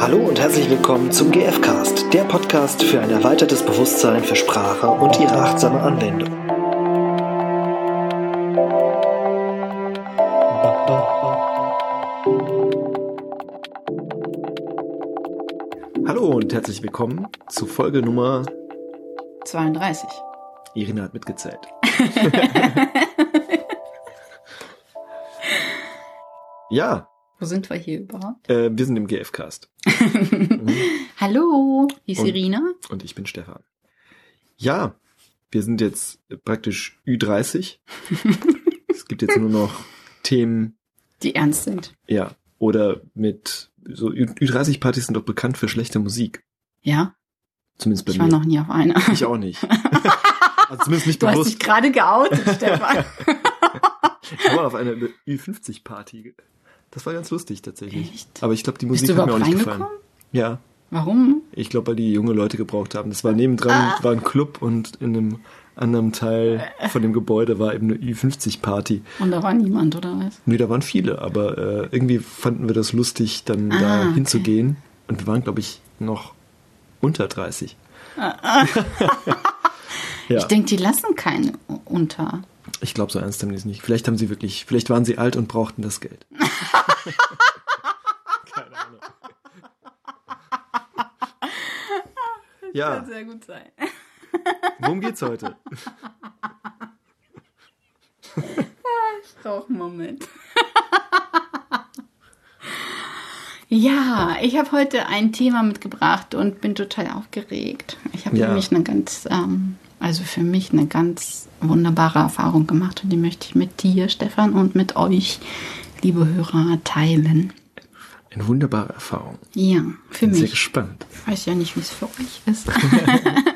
Hallo und herzlich willkommen zum GFcast, der Podcast für ein erweitertes Bewusstsein für Sprache und ihre achtsame Anwendung. Hallo und herzlich willkommen zu Folge Nummer 32. Irina hat mitgezählt. ja, Wo sind wir hier überhaupt? äh, wir sind im GFcast. Hallo, hier ist Und- Irina. Und ich bin Stefan. Ja, wir sind jetzt praktisch Ü30. es gibt jetzt nur noch Themen, Die ernst sind. ja, oder mit so Ü- Ü30-Partys sind doch bekannt für schlechte Musik. Ja, Zumindest bei ich war mir. noch nie auf einer. Ich auch nicht. also zumindest nicht Du hast bewusst. dich gerade geoutet, Stefan. Ich war auf einer Ü50-Party. Das war ganz lustig tatsächlich. Echt? Aber ich glaube, die Musik hat mir auch nicht gefallen. Ja, Warum? ich glaube, weil die junge Leute gebraucht haben. Das war nebendran, Ah. war ein Club und in einem anderen Teil von dem Gebäude war eben eine Ü50-Party. Und da war niemand, oder was? Nee, da waren viele, aber äh, irgendwie fanden wir das lustig, dann Ah, da okay. hinzugehen. Und wir waren, glaube ich, noch unter 30. Ah, ja, Ich denke, die lassen keinen unter. Ich glaube, so ernst haben die es nicht. Vielleicht haben sie wirklich, vielleicht waren sie alt und brauchten das Geld. Keine Ahnung. Ja, sehr gut sein. worum geht's heute? Ich brauche einen Moment. ja, ich habe heute ein Thema mitgebracht und bin total aufgeregt. Ich habe Ja. nämlich eine ganz, ähm, also für mich eine ganz wunderbare Erfahrung gemacht und die möchte ich mit dir, Stefan, und mit euch, liebe Hörer, teilen. Eine wunderbare Erfahrung. Ja, für Bin sehr mich. gespannt. Ich weiß ja nicht, wie es für euch ist.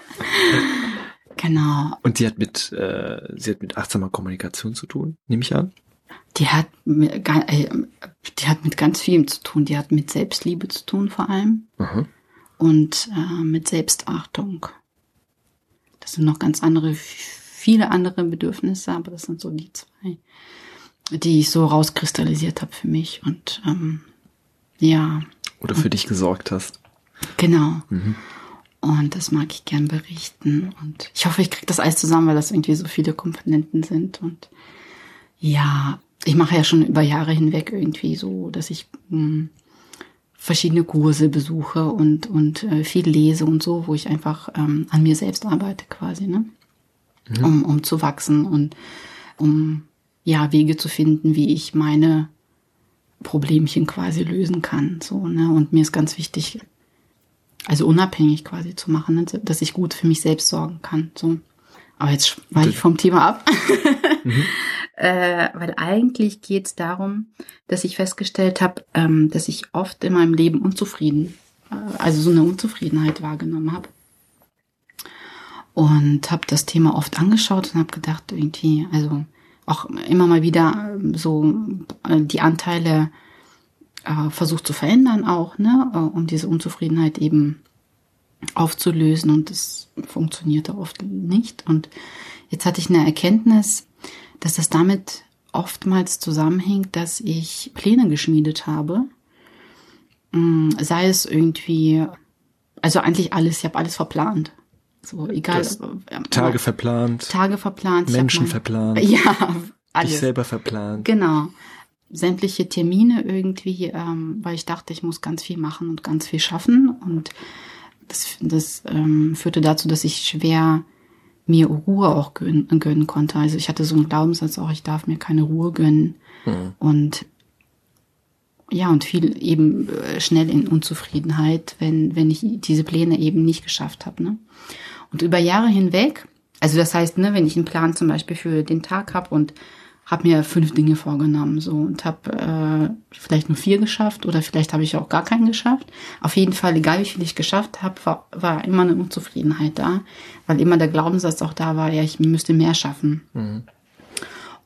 genau. Und sie hat mit, äh, sie hat mit achtsamer Kommunikation zu tun, nehme ich an. Die hat, mit, äh, die hat mit ganz vielem zu tun. Die hat mit Selbstliebe zu tun vor allem. Aha. und äh, mit Selbstachtung. Das sind noch ganz andere, viele andere Bedürfnisse, aber das sind so die zwei, die ich so rauskristallisiert habe für mich. Und ähm, ja, Oder für dich gesorgt hast. genau. Und das mag ich gern berichten. Und ich hoffe, ich kriege das alles zusammen, weil das irgendwie so viele Komponenten sind. Und ja, ich mache ja schon über Jahre hinweg irgendwie so, dass ich mh, verschiedene Kurse besuche und, und äh, viel lese und so, wo ich einfach ähm, an mir selbst arbeite quasi, ne? Um, um zu wachsen und um ja Wege zu finden, wie ich meine Problemchen quasi lösen kann. So, ne? Und mir ist ganz wichtig, also unabhängig quasi zu machen, ne? dass ich gut für mich selbst sorgen kann. So. Aber jetzt weiche ich vom Thema ab. äh, weil eigentlich geht es darum, dass ich festgestellt habe, ähm, dass ich oft in meinem Leben unzufrieden, äh, also so eine Unzufriedenheit wahrgenommen habe. Und habe das Thema oft angeschaut und habe gedacht, irgendwie, also auch immer mal wieder ähm, so äh, die Anteile äh, versucht zu verändern auch, ne, äh, um diese Unzufriedenheit eben aufzulösen und das funktionierte oft nicht. Und jetzt hatte ich eine Erkenntnis, dass das damit oftmals zusammenhängt, dass ich Pläne geschmiedet habe. Mm, Sei es irgendwie, also eigentlich alles, ich habe alles verplant. So, egal. Das äh, Tage verplant, Tage verplant. Menschen mein- verplant, Ja, alles. dich selber verplant. Genau. Sämtliche Termine irgendwie, ähm, weil ich dachte, ich muss ganz viel machen und ganz viel schaffen. Und das, das ähm, führte dazu, dass ich schwer mir Ruhe auch gönnen, gönnen konnte. Also ich hatte so einen Glaubenssatz auch, ich darf mir keine Ruhe gönnen. Und ja, und viel eben äh, schnell in Unzufriedenheit, wenn, wenn ich diese Pläne eben nicht geschafft habe. Ne? Und über Jahre hinweg, also das heißt, ne, wenn ich einen Plan zum Beispiel für den Tag habe und habe mir fünf Dinge vorgenommen so und habe äh, vielleicht nur vier geschafft oder vielleicht habe ich auch gar keinen geschafft. Auf jeden Fall, egal wie viel ich geschafft habe, war, war immer eine Unzufriedenheit da, weil immer der Glaubenssatz auch da war, ja, ich müsste mehr schaffen.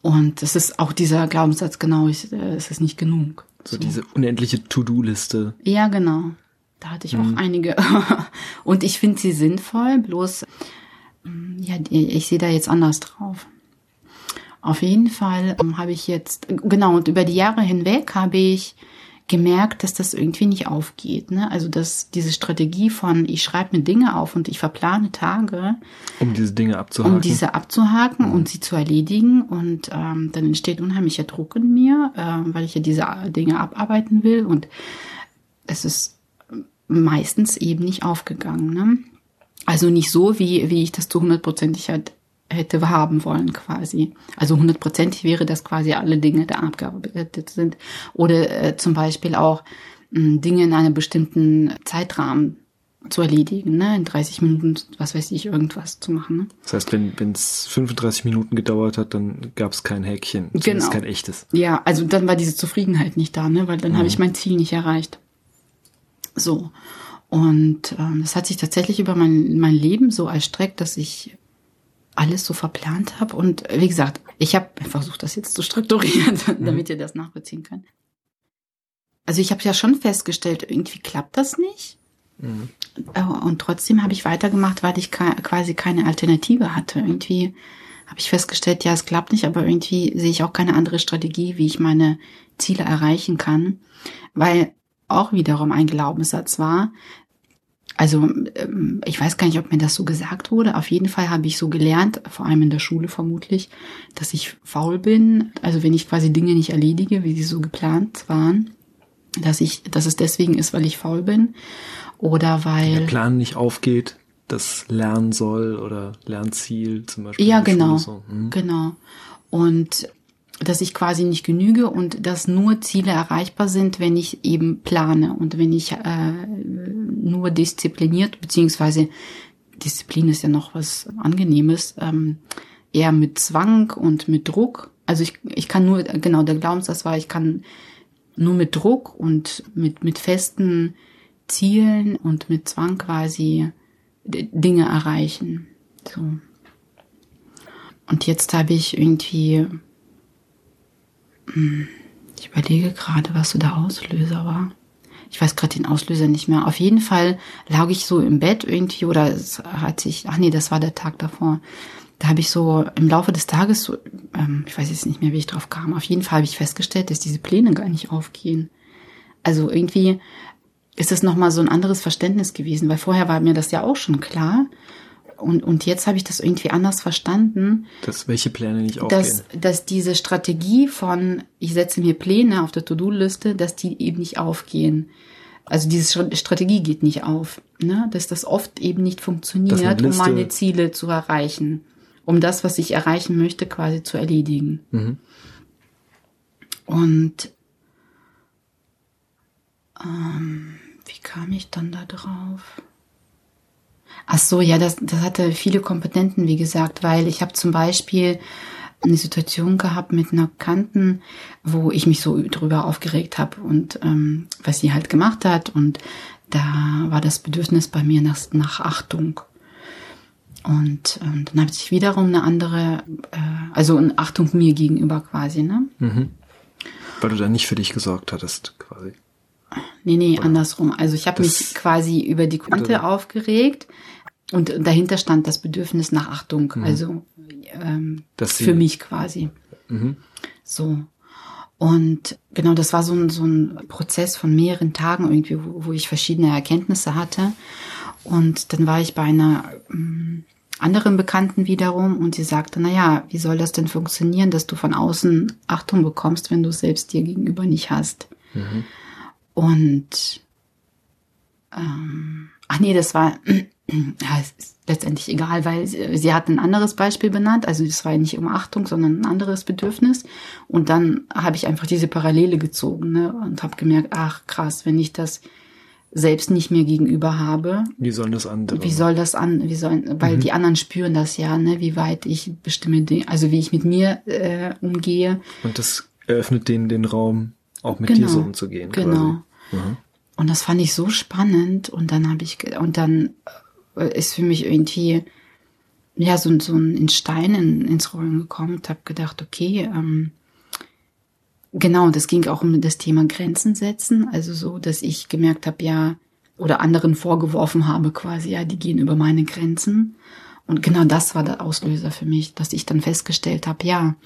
Und es ist auch dieser Glaubenssatz, genau, ich, äh, es ist nicht genug. So diese unendliche To-Do-Liste. Ja, genau. Da hatte ich auch einige. Und ich finde sie sinnvoll, bloß, mm, ja, ich sehe da jetzt anders drauf. Auf jeden Fall ähm, habe ich jetzt, genau, und über die Jahre hinweg habe ich gemerkt, dass das irgendwie nicht aufgeht. Ne? Also dass diese Strategie von, ich schreibe mir Dinge auf und ich verplane Tage, um diese Dinge abzuhaken, um diese abzuhaken mhm. und sie zu erledigen. Und ähm, dann entsteht unheimlicher Druck in mir, äh, weil ich ja diese Dinge abarbeiten will. Und es ist meistens eben nicht aufgegangen. Ne? Also nicht so, wie, wie ich das zu hundertprozentig halt hätte haben wollen quasi. Also hundertprozentig wäre, dass quasi alle Dinge da abgearbeitet sind. Oder äh, zum Beispiel auch mh, Dinge in einem bestimmten Zeitrahmen zu erledigen, ne? in 30 Minuten, was weiß ich, irgendwas zu machen. Ne? Das heißt, wenn es 35 Minuten gedauert hat, dann gab es kein Häkchen, genau. kein echtes. Ja, also dann war diese Zufriedenheit nicht da, ne? weil dann mhm. habe ich mein Ziel nicht erreicht. So. Und ähm, das hat sich tatsächlich über mein, mein Leben so erstreckt, dass ich alles so verplant habe. Und wie gesagt, ich habe versucht, das jetzt zu strukturieren, mhm. damit ihr das nachvollziehen könnt. Also ich habe ja schon festgestellt, irgendwie klappt das nicht. Mhm. Äh, und trotzdem habe ich weitergemacht, weil ich quasi keine Alternative hatte. Irgendwie habe ich festgestellt, ja, es klappt nicht, aber irgendwie sehe ich auch keine andere Strategie, wie ich meine Ziele erreichen kann. Weil auch wiederum ein Glaubenssatz war, also ähm, ich weiß gar nicht, ob mir das so gesagt wurde. Auf jeden Fall habe ich so gelernt, vor allem in der Schule vermutlich, dass ich faul bin. Also wenn ich quasi Dinge nicht erledige, wie sie so geplant waren, dass ich, dass es deswegen ist, weil ich faul bin oder weil der Plan nicht aufgeht, das Lernen soll oder Lernziel zum Beispiel. Ja, genau, so. hm. genau. Und dass ich quasi nicht genüge und dass nur Ziele erreichbar sind, wenn ich eben plane und wenn ich äh, nur diszipliniert, beziehungsweise Disziplin ist ja noch was Angenehmes, ähm, eher mit Zwang und mit Druck. Also ich, ich kann nur, genau, der Glaubenssatz war, ich kann nur mit Druck und mit, mit festen Zielen und mit Zwang quasi Dinge erreichen. So. Und jetzt habe ich irgendwie ich überlege gerade, was so der Auslöser war. Ich weiß gerade den Auslöser nicht mehr. Auf jeden Fall lag ich so im Bett irgendwie oder es hat sich, ach nee, das war der Tag davor. Da habe ich so im Laufe des Tages so, ähm, ich weiß jetzt nicht mehr, wie ich drauf kam. Auf jeden Fall habe ich festgestellt, dass diese Pläne gar nicht aufgehen. Also irgendwie ist es nochmal so ein anderes Verständnis gewesen, weil vorher war mir das ja auch schon klar. Und, und jetzt habe ich das irgendwie anders verstanden. Dass welche Pläne nicht aufgehen. Dass, dass diese Strategie von, ich setze mir Pläne auf der To-Do-Liste, dass die eben nicht aufgehen. Also diese Strategie geht nicht auf. Ne? Dass das oft eben nicht funktioniert, um meine Ziele zu erreichen. Um das, was ich erreichen möchte, quasi zu erledigen. Mhm. Und ähm, wie kam ich dann da drauf? Ach so, ja, das, das hatte viele Kompetenten, wie gesagt, weil ich habe zum Beispiel eine Situation gehabt mit einer Kanten, wo ich mich so drüber aufgeregt habe und ähm, was sie halt gemacht hat und da war das Bedürfnis bei mir nach, nach Achtung. Und ähm, dann habe ich wiederum eine andere, äh, also eine Achtung mir gegenüber quasi, ne? Mhm. Weil du da nicht für dich gesorgt hattest, quasi. Nee, nee, Oder? andersrum. Also ich habe mich quasi über die Kante aufgeregt und dahinter stand das Bedürfnis nach Achtung, mhm. also ähm, für mich quasi. Mhm. So. Und genau, das war so ein, so ein Prozess von mehreren Tagen irgendwie, wo, wo ich verschiedene Erkenntnisse hatte. Und dann war ich bei einer ähm, anderen Bekannten wiederum und sie sagte, na ja, wie soll das denn funktionieren, dass du von außen Achtung bekommst, wenn du es selbst dir gegenüber nicht hast? Mhm. Und ähm, ach nee, das war ja, es ist letztendlich egal, weil sie, sie hat ein anderes Beispiel benannt. Also das war nicht um Achtung, sondern ein anderes Bedürfnis. Und dann habe ich einfach diese Parallele gezogen ne, und habe gemerkt, ach krass, wenn ich das selbst nicht mehr gegenüber habe. Wie sollen das andere? Wie soll das an? Wie sollen? Weil mhm. die anderen spüren das ja, ne? Wie weit ich bestimme, also wie ich mit mir äh, umgehe. Und das eröffnet denen den Raum, auch mit genau. dir so umzugehen. Genau. Mhm. Und das fand ich so spannend. Und dann habe ich und dann ist für mich irgendwie ja so, so ein in, ins Rollen gekommen und habe gedacht, okay, ähm, genau, das ging auch um das Thema Grenzen setzen, also so, dass ich gemerkt habe, ja, oder anderen vorgeworfen habe quasi, ja, die gehen über meine Grenzen. Und genau das war der Auslöser für mich, dass ich dann festgestellt habe, ja,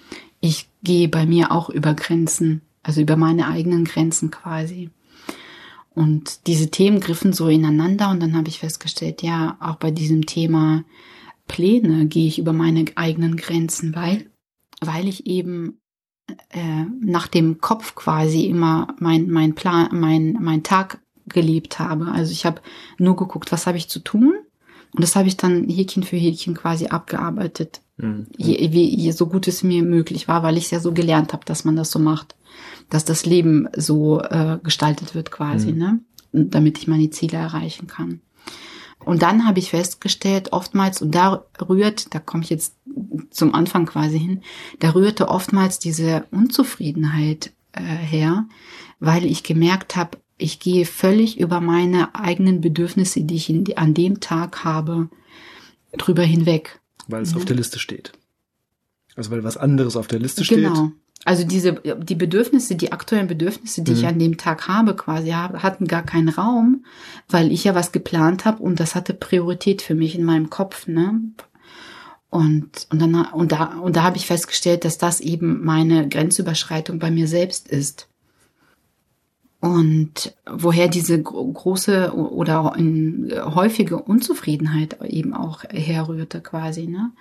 ich gehe bei mir auch über Grenzen Also über meine eigenen Grenzen quasi. Und diese Themen griffen so ineinander und dann habe ich festgestellt, ja, auch bei diesem Thema Pläne gehe ich über meine eigenen Grenzen, weil, weil ich eben äh, nach dem Kopf quasi immer mein, mein Plan, mein, mein Tag gelebt habe. Also ich habe nur geguckt, was habe ich zu tun und das habe ich dann Häkchen für Häkchen quasi abgearbeitet, mhm. je, wie, je, so gut es mir möglich war, weil ich es ja so gelernt habe, dass man das so macht, dass das Leben so äh, gestaltet wird quasi, mhm. ne, damit ich meine Ziele erreichen kann. Und dann habe ich festgestellt, oftmals, und da rührt, da komme ich jetzt zum Anfang quasi hin, da rührte oftmals diese Unzufriedenheit äh, her, weil ich gemerkt habe, ich gehe völlig über meine eigenen Bedürfnisse, die ich in, an dem Tag habe, drüber hinweg. Weil es ja. auf der Liste steht. Also weil was anderes auf der Liste steht. Genau. Also diese, die Bedürfnisse, die aktuellen Bedürfnisse, die mhm. ich an dem Tag habe, quasi, hatten gar keinen Raum, weil ich ja was geplant habe und das hatte Priorität für mich in meinem Kopf, ne? Und, und dann, und da, und da habe ich festgestellt, dass das eben meine Grenzüberschreitung bei mir selbst ist. Und woher diese große oder häufige Unzufriedenheit eben auch herrührte quasi, ne?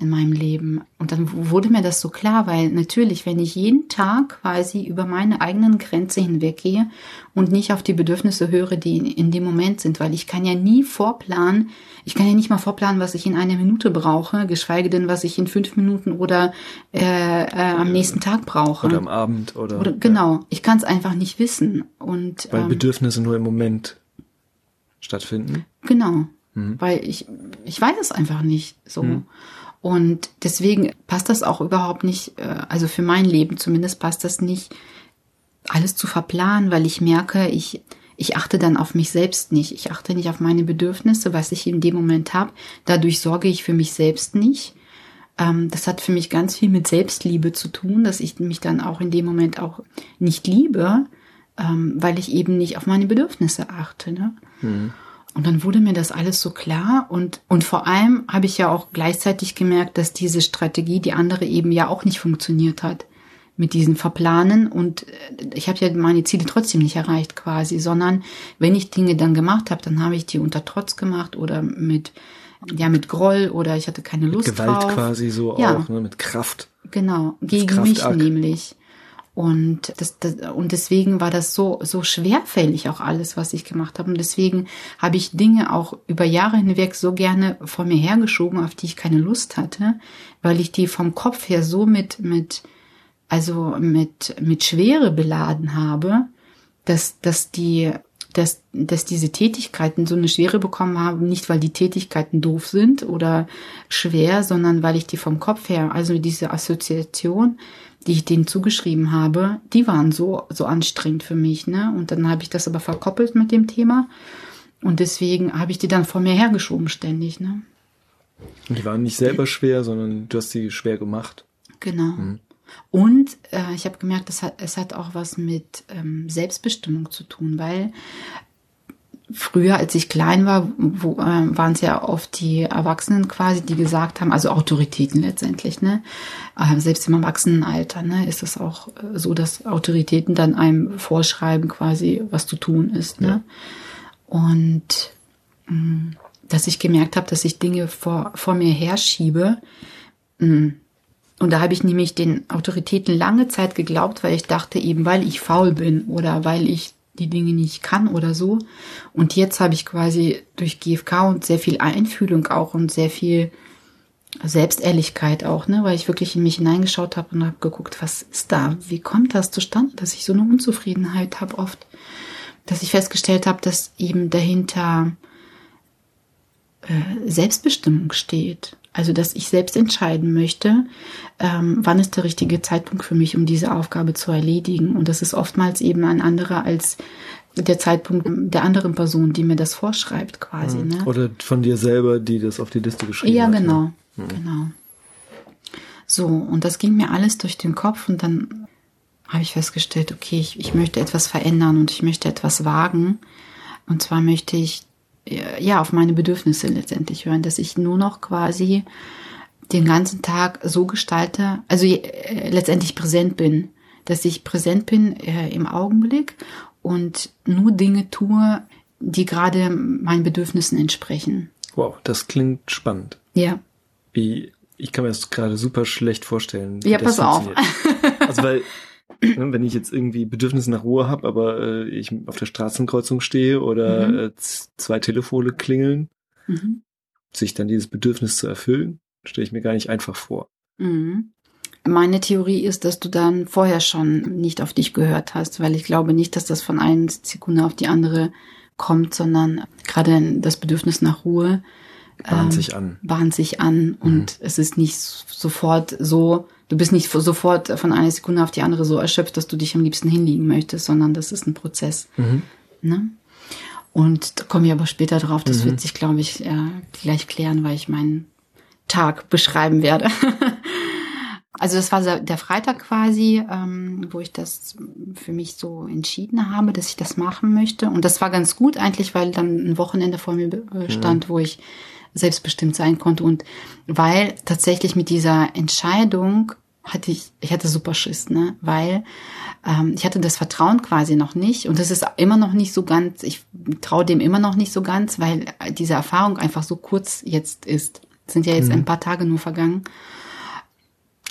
In meinem Leben. Und dann wurde mir das so klar, weil natürlich, wenn ich jeden Tag quasi über meine eigenen Grenze hinweggehe und nicht auf die Bedürfnisse höre, die in dem Moment sind, weil ich kann ja nie vorplanen, ich kann ja nicht mal vorplanen, was ich in einer Minute brauche, geschweige denn, was ich in fünf Minuten oder äh, äh, am nächsten Tag brauche. Oder am Abend oder. oder genau, ja. ich kann es einfach nicht wissen. Und, weil ähm, Bedürfnisse nur im Moment stattfinden. Genau. Mhm. Weil ich, ich weiß es einfach nicht so. Mhm. Und deswegen passt das auch überhaupt nicht, äh, also für mein Leben zumindest passt das nicht, alles zu verplanen, weil ich merke, ich, ich achte dann auf mich selbst nicht. Ich achte nicht auf meine Bedürfnisse, was ich in dem Moment habe. Dadurch sorge ich für mich selbst nicht. Ähm, das hat für mich ganz viel mit Selbstliebe zu tun, dass ich mich dann auch in dem Moment auch nicht liebe, ähm, weil ich eben nicht auf meine Bedürfnisse achte. Ne? Mhm. Und dann wurde mir das alles so klar und, und vor allem habe ich ja auch gleichzeitig gemerkt, dass diese Strategie, die andere eben ja auch nicht funktioniert hat mit diesen Verplanen und äh, ich habe ja meine Ziele trotzdem nicht erreicht quasi, sondern wenn ich Dinge dann gemacht habe, dann habe ich die unter Trotz gemacht oder mit ja mit Groll oder ich hatte keine Lust mit Gewalt drauf. quasi so ja. auch, ne, mit Kraft. Genau, gegen mich nämlich. Und, das, das, und deswegen war das so, so schwerfällig auch alles, was ich gemacht habe. Und deswegen habe ich Dinge auch über Jahre hinweg so gerne vor mir hergeschoben, auf die ich keine Lust hatte, weil ich die vom Kopf her so mit, mit, also mit, mit Schwere beladen habe, dass, dass die, dass, dass diese Tätigkeiten so eine Schwere bekommen haben, nicht weil die Tätigkeiten doof sind oder schwer, sondern weil ich die vom Kopf her, also diese Assoziation, die ich denen zugeschrieben habe, die waren so, so anstrengend für mich, ne? Und dann habe ich das aber verkoppelt mit dem Thema. Und deswegen habe ich die dann vor mir hergeschoben ständig, ne? Die waren nicht selber schwer, sondern du hast sie schwer gemacht. Genau. Mhm. Und äh, ich habe gemerkt, es hat, es hat auch was mit ähm, Selbstbestimmung zu tun, weil früher, als ich klein war, wo, äh, waren es ja oft die Erwachsenen quasi, die gesagt haben, also Autoritäten letztendlich, ne? Äh, selbst im Erwachsenenalter, ne, ist es auch äh, so, dass Autoritäten dann einem vorschreiben, quasi, was zu tun ist, ne? Ja. Und mh, mm, dass ich gemerkt habe, dass ich Dinge vor, vor mir herschiebe. Mh, mm, und da habe ich nämlich den Autoritäten lange Zeit geglaubt, weil ich dachte eben, weil ich faul bin oder weil ich die Dinge nicht kann oder so. Und jetzt habe ich quasi durch GFK und sehr viel Einfühlung auch und sehr viel Selbstehrlichkeit auch, ne, weil ich wirklich in mich hineingeschaut habe und habe geguckt, was ist da? Wie kommt das zustande, dass ich so eine Unzufriedenheit habe oft, dass ich festgestellt habe, dass eben dahinter äh, Selbstbestimmung steht. Also, dass ich selbst entscheiden möchte, ähm, wann ist der richtige Zeitpunkt für mich, um diese Aufgabe zu erledigen. Und das ist oftmals eben ein anderer als der Zeitpunkt der anderen Person, die mir das vorschreibt, quasi. Mhm. Ne? Oder von dir selber, die das auf die Liste geschrieben ja, hat. Ja, genau. Mhm. Genau. So, und das ging mir alles durch den Kopf und dann habe ich festgestellt, okay, ich, ich möchte etwas verändern und ich möchte etwas wagen. Und zwar möchte ich ja, auf meine Bedürfnisse letztendlich hören, dass ich nur noch quasi den ganzen Tag so gestalte, also äh, letztendlich präsent bin, dass ich präsent bin äh, im Augenblick und nur Dinge tue, die gerade meinen Bedürfnissen entsprechen. Wow, das klingt spannend. Ja. Wie, ich kann mir das gerade super schlecht vorstellen. Ja, pass auf. Also weil, wenn ich jetzt irgendwie Bedürfnisse nach Ruhe habe, aber äh, ich auf der Straßenkreuzung stehe oder mhm. äh, zwei Telefone klingeln, mhm. sich dann dieses Bedürfnis zu erfüllen, stelle ich mir gar nicht einfach vor. Mhm. Meine Theorie ist, dass du dann vorher schon nicht auf dich gehört hast, weil ich glaube nicht, dass das von einer Sekunde auf die andere kommt, sondern gerade das Bedürfnis nach Ruhe bahnt ähm, sich an. Bahnt sich an und mhm. es ist nicht sofort so, du bist nicht sofort von einer Sekunde auf die andere so erschöpft, dass du dich am liebsten hinlegen möchtest, sondern das ist ein Prozess. Mhm. Ne? Und da komme ich aber später drauf, das mhm. wird sich, glaube ich, äh, gleich klären, weil ich meinen Tag beschreiben werde. Also das war der Freitag quasi, ähm, wo ich das für mich so entschieden habe, dass ich das machen möchte. Und das war ganz gut eigentlich, weil dann ein Wochenende vor mir äh, stand, mhm. wo ich selbstbestimmt sein konnte. Und weil tatsächlich mit dieser Entscheidung hatte ich, ich hatte super Schiss, ne? Weil ähm, ich hatte das Vertrauen quasi noch nicht. Und das ist immer noch nicht so ganz, ich traue dem immer noch nicht so ganz, weil diese Erfahrung einfach so kurz jetzt ist. Es sind ja jetzt mhm. ein paar Tage nur vergangen.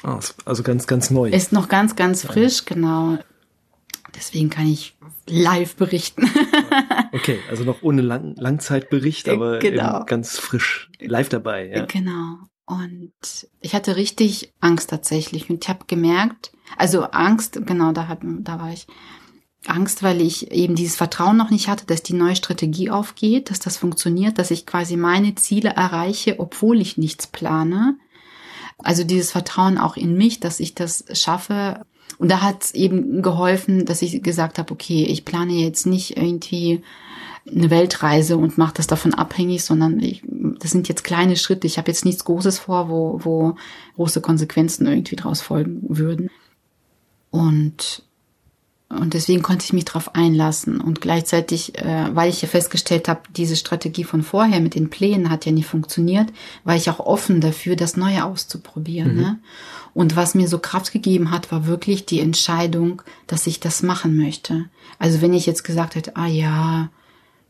Ah, also ganz, ganz neu. Ist noch ganz, ganz frisch, genau. Deswegen kann ich live berichten. okay, also noch ohne Lang Langzeitbericht, aber genau. ganz frisch live dabei. Ja. Genau. Und ich hatte richtig Angst tatsächlich. Und ich habe gemerkt, also Angst, genau, da, hat, da war ich. Angst, weil ich eben dieses Vertrauen noch nicht hatte, dass die neue Strategie aufgeht, dass das funktioniert, dass ich quasi meine Ziele erreiche, obwohl ich nichts plane. Also dieses Vertrauen auch in mich, dass ich das schaffe. Und da hat es eben geholfen, dass ich gesagt habe, okay, ich plane jetzt nicht irgendwie eine Weltreise und mache das davon abhängig, sondern ich, das sind jetzt kleine Schritte. Ich habe jetzt nichts Großes vor, wo, wo große Konsequenzen irgendwie draus folgen würden. Und und deswegen konnte ich mich darauf einlassen. Und gleichzeitig, äh, weil ich ja festgestellt habe, diese Strategie von vorher mit den Plänen hat ja nicht funktioniert, war ich auch offen dafür, das Neue auszuprobieren. Mhm. Ne? Und was mir so Kraft gegeben hat, war wirklich die Entscheidung, dass ich das machen möchte. Also wenn ich jetzt gesagt hätte, ah ja,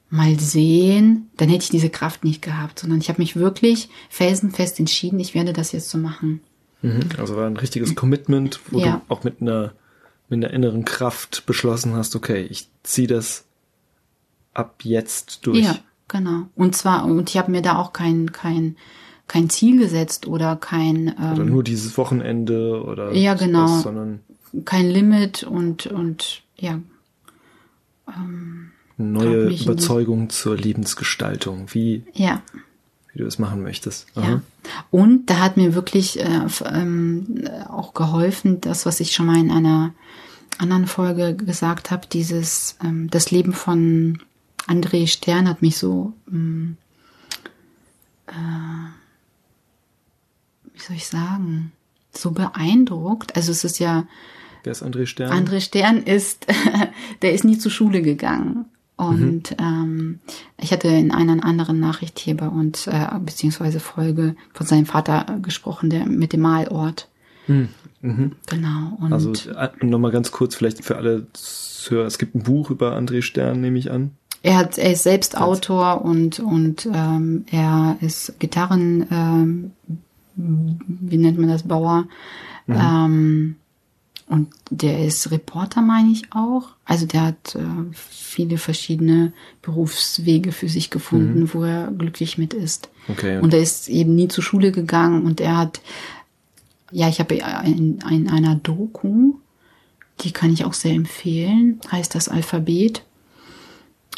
mal sehen, dann hätte ich diese Kraft nicht gehabt, sondern ich habe mich wirklich felsenfest entschieden, ich werde das jetzt so machen. Mhm. Also war ein richtiges Commitment, wo ja. du auch mit einer mit einer inneren Kraft beschlossen hast, okay, ich ziehe das ab jetzt durch. Ja, genau. Und zwar, und ich habe mir da auch kein, kein, kein Ziel gesetzt oder kein. Ähm, oder nur dieses Wochenende oder ja, genau, sowas, sondern kein Limit und, und ja. Ähm, neue Überzeugung zur Lebensgestaltung, wie, ja. Wie du es machen möchtest. Aha. Ja. Und da hat mir wirklich äh, ähm, auch geholfen, das, was ich schon mal in einer anderen Folge gesagt habe, dieses, ähm, das Leben von André Stern hat mich so, ähm, äh, wie soll ich sagen, so beeindruckt. Also es ist ja. Wer ist André Stern? André Stern ist, der ist nie zur Schule gegangen. Und mhm. ähm, ich hatte in einer anderen Nachricht hier bei uns, äh, beziehungsweise Folge von seinem Vater gesprochen, der mit dem Malort. Mhm. Mhm. Genau. Und also äh, nochmal ganz kurz vielleicht für alle Hörer, es gibt ein Buch über André Stern, nehme ich an. Er hat, er ist selbst Autor und und ähm, er ist Gitarren, ähm, wie nennt man das, Bauer. Mhm. Ähm, und der ist Reporter, meine ich auch. Also der hat äh, viele verschiedene Berufswege für sich gefunden, mhm. wo er glücklich mit ist. Okay. Und er ist eben nie zur Schule gegangen und er hat ja, ich habe in, in einer Doku, die kann ich auch sehr empfehlen, heißt das Alphabet,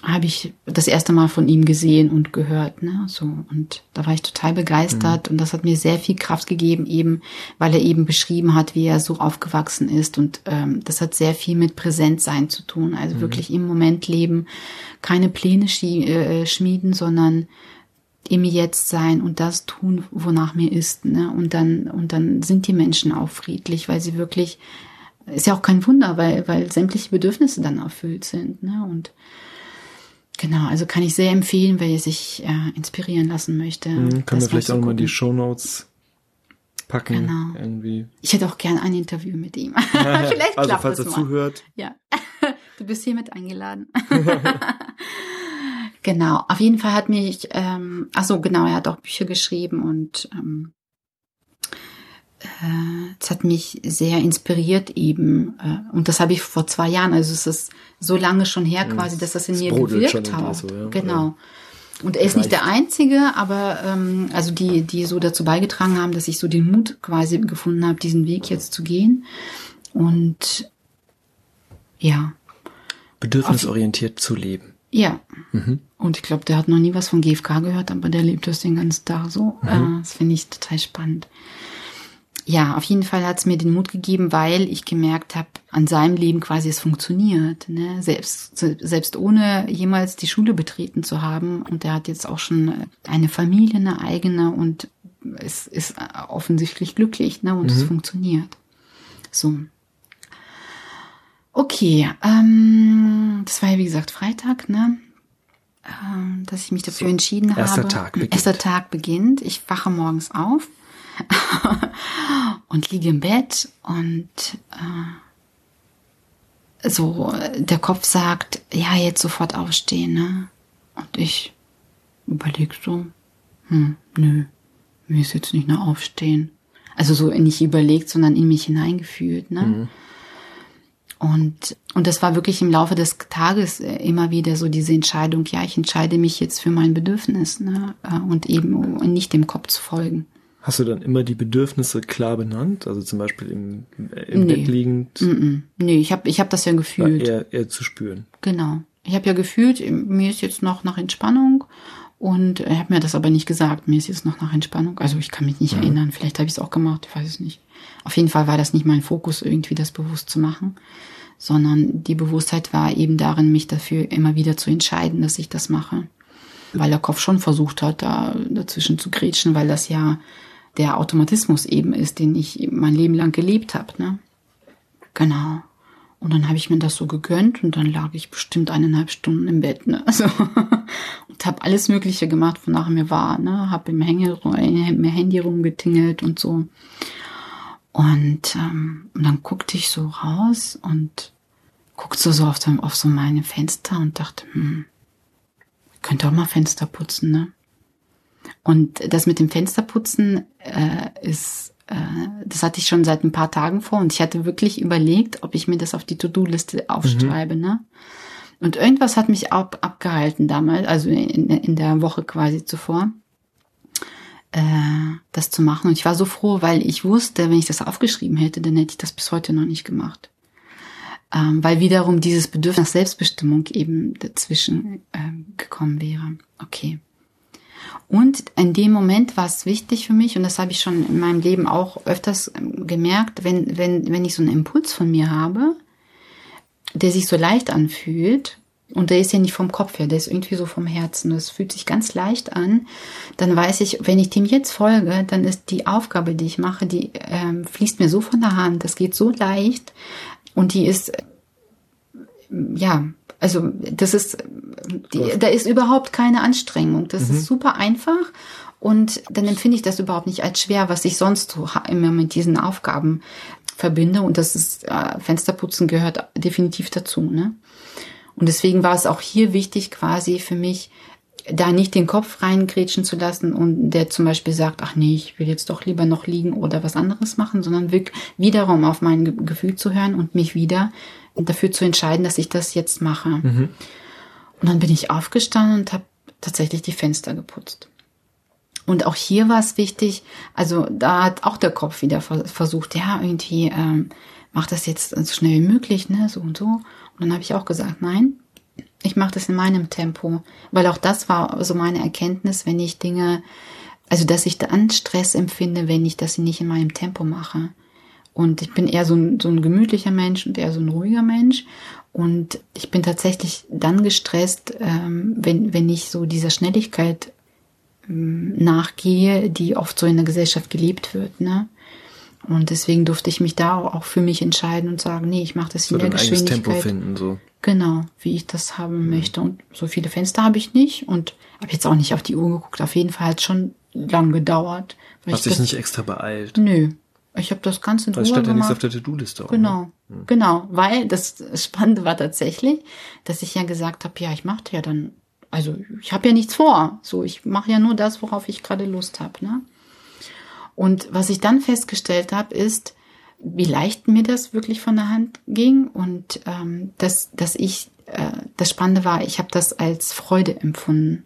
habe ich das erste Mal von ihm gesehen und gehört, ne, so und da war ich total begeistert mhm. und das hat mir sehr viel Kraft gegeben, eben weil er eben beschrieben hat, wie er so aufgewachsen ist und ähm, das hat sehr viel mit Präsentsein zu tun, also mhm. wirklich im Moment leben, keine Pläne äh, schmieden, sondern im Jetzt sein und das tun, wonach mir ist. Ne? Und dann, und dann sind die Menschen auch friedlich, weil sie wirklich, ist ja auch kein Wunder, weil, weil sämtliche Bedürfnisse dann erfüllt sind. Ne? Und genau, also kann ich sehr empfehlen, wer sich äh, inspirieren lassen möchte. Mhm, können wir vielleicht auch nochmal die Show Notes packen. Genau. Irgendwie. Ich hätte auch gern ein Interview mit ihm. Vielleicht also, klappt falls es er mal. zuhört. Ja, du bist hiermit eingeladen. genau, auf jeden Fall hat mich, ähm, ach so, genau, er hat auch Bücher geschrieben und ähm, äh, es hat mich sehr inspiriert eben. Äh, und das habe ich vor zwei Jahren, also es ist so lange schon her quasi, dass das in Es mir gewirkt hat. so, ja. Genau. Und er ist nicht der Einzige, aber ähm, also die, die so dazu beigetragen haben, dass ich so den Mut quasi gefunden habe, diesen Weg jetzt zu gehen. Und ja, Bedürfnisorientiert zu leben. ja. Mhm. Und ich glaube, der hat noch nie was von GFK gehört, aber der lebt das den ganzen Tag so. Mhm. Äh, das finde ich total spannend. Ja, auf jeden Fall hat es mir den Mut gegeben, weil ich gemerkt habe, an seinem Leben quasi es funktioniert. Ne? Selbst, selbst ohne jemals die Schule betreten zu haben. Und er hat jetzt auch schon eine Familie, eine eigene und es ist offensichtlich glücklich ne? und es funktioniert. So. Okay, ähm, das war ja wie gesagt Freitag, ne? Ähm, dass ich mich dafür So, ertschieden erster habe. Tag beginnt. Erster Tag beginnt. Ich wache morgens auf und liege im Bett und äh, so der Kopf sagt, ja, jetzt sofort aufstehen, ne? Und ich überleg so, hm, nö, mir ist jetzt nicht nur aufstehen. Also so nicht überlegt, sondern in mich hineingefühlt, ne? Und, und das war wirklich im Laufe des Tages äh, immer wieder so diese Entscheidung, ja, ich entscheide mich jetzt für mein Bedürfnis, ne? Äh, Und eben nicht dem Kopf zu folgen. Hast du dann immer die Bedürfnisse klar benannt? Also zum Beispiel im, im Nee. Bett liegend, Mm-mm. Nee, ich habe ich hab das ja war gefühlt. eher, eher zu spüren. Genau. Ich habe ja gefühlt, mir ist jetzt noch nach Entspannung und er hat mir das aber nicht gesagt, mir ist jetzt noch nach Entspannung. Also ich kann mich nicht erinnern, vielleicht habe ich es auch gemacht, ich weiß es nicht. Auf jeden Fall war das nicht mein Fokus, irgendwie das bewusst zu machen, sondern die Bewusstheit war eben darin, mich dafür immer wieder zu entscheiden, dass ich das mache. Weil der Kopf schon versucht hat, da dazwischen zu grätschen, weil das ja der Automatismus eben ist, den ich mein Leben lang gelebt habe. Ne? Genau. Und dann habe ich mir das so gegönnt und dann lag ich bestimmt eineinhalb Stunden im Bett, ne? Also, und habe alles Mögliche gemacht, wonach mir war, ne? Habe im, im Handy rumgetingelt und so. Und, ähm, und dann guckte ich so raus und guckte so auf, so auf so meine Fenster und dachte, hm, könnte auch mal Fenster putzen, ne? Und das mit dem Fensterputzen äh, ist, äh, das hatte ich schon seit ein paar Tagen vor und ich hatte wirklich überlegt, ob ich mir das auf die To-Do-Liste aufschreibe, ne? Und irgendwas hat mich ab, abgehalten damals, also in, in der Woche quasi zuvor, äh, das zu machen. Und ich war so froh, weil ich wusste, wenn ich das aufgeschrieben hätte, dann hätte ich das bis heute noch nicht gemacht. Ähm, weil wiederum dieses Bedürfnis nach Selbstbestimmung eben dazwischen ähm, gekommen wäre. Okay. Und in dem Moment war es wichtig für mich, und das habe ich schon in meinem Leben auch öfters ähm, gemerkt, wenn, wenn, wenn ich so einen Impuls von mir habe, der sich so leicht anfühlt, und der ist ja nicht vom Kopf her, der ist irgendwie so vom Herzen, das fühlt sich ganz leicht an, dann weiß ich, wenn ich dem jetzt folge, dann ist die Aufgabe, die ich mache, die ähm, fließt mir so von der Hand, das geht so leicht und die ist, äh, ja, also das ist, die, da ist überhaupt keine Anstrengung. Das ist super einfach und dann empfinde ich das überhaupt nicht als schwer, was ich sonst so immer mit diesen Aufgaben verbinde. Und das ist, äh, Fensterputzen gehört definitiv dazu. Ne? Und deswegen war es auch hier wichtig, quasi für mich, da nicht den Kopf reingrätschen zu lassen und der zum Beispiel sagt, ach nee, ich will jetzt doch lieber noch liegen oder was anderes machen, sondern wirklich wiederum auf mein Ge- Gefühl zu hören und mich wieder dafür zu entscheiden, dass ich das jetzt mache. Und dann bin ich aufgestanden und habe tatsächlich die Fenster geputzt. Und auch hier war es wichtig, also da hat auch der Kopf wieder ver- versucht, ja, irgendwie, ähm, mach das jetzt so schnell wie möglich, ne, so und so. Und dann habe ich auch gesagt, nein, ich mache das in meinem Tempo, weil auch das war so meine Erkenntnis, wenn ich Dinge, also dass ich dann Stress empfinde, wenn ich das nicht in meinem Tempo mache. Und ich bin eher so ein, so ein gemütlicher Mensch und eher so ein ruhiger Mensch. Und ich bin tatsächlich dann gestresst, ähm, wenn, wenn ich so dieser Schnelligkeit ähm, nachgehe, die oft so in der Gesellschaft gelebt wird. Ne? Und deswegen durfte ich mich da auch für mich entscheiden und sagen, nee, ich mache das So in der dein eigenes Geschwindigkeit. Tempo finden, so. Genau, wie ich das haben möchte. Und so viele Fenster habe ich nicht und habe jetzt auch nicht auf die Uhr geguckt. Auf jeden Fall halt schon lang gedauert. Hast dich nicht extra beeilt? Nö. Ich habe das Ganze in Weil Ruhe stand ja nichts gemacht. auf der To-Do-Liste. auch, Genau, ne? Genau, weil das Spannende war tatsächlich, dass ich ja gesagt habe, ja, ich mache ja dann, also ich habe ja nichts vor, so ich mache ja nur das, worauf ich gerade Lust habe, ne? Und was ich dann festgestellt habe, ist, wie leicht mir das wirklich von der Hand ging und ähm, dass, dass ich, äh, das Spannende war, ich habe das als Freude empfunden.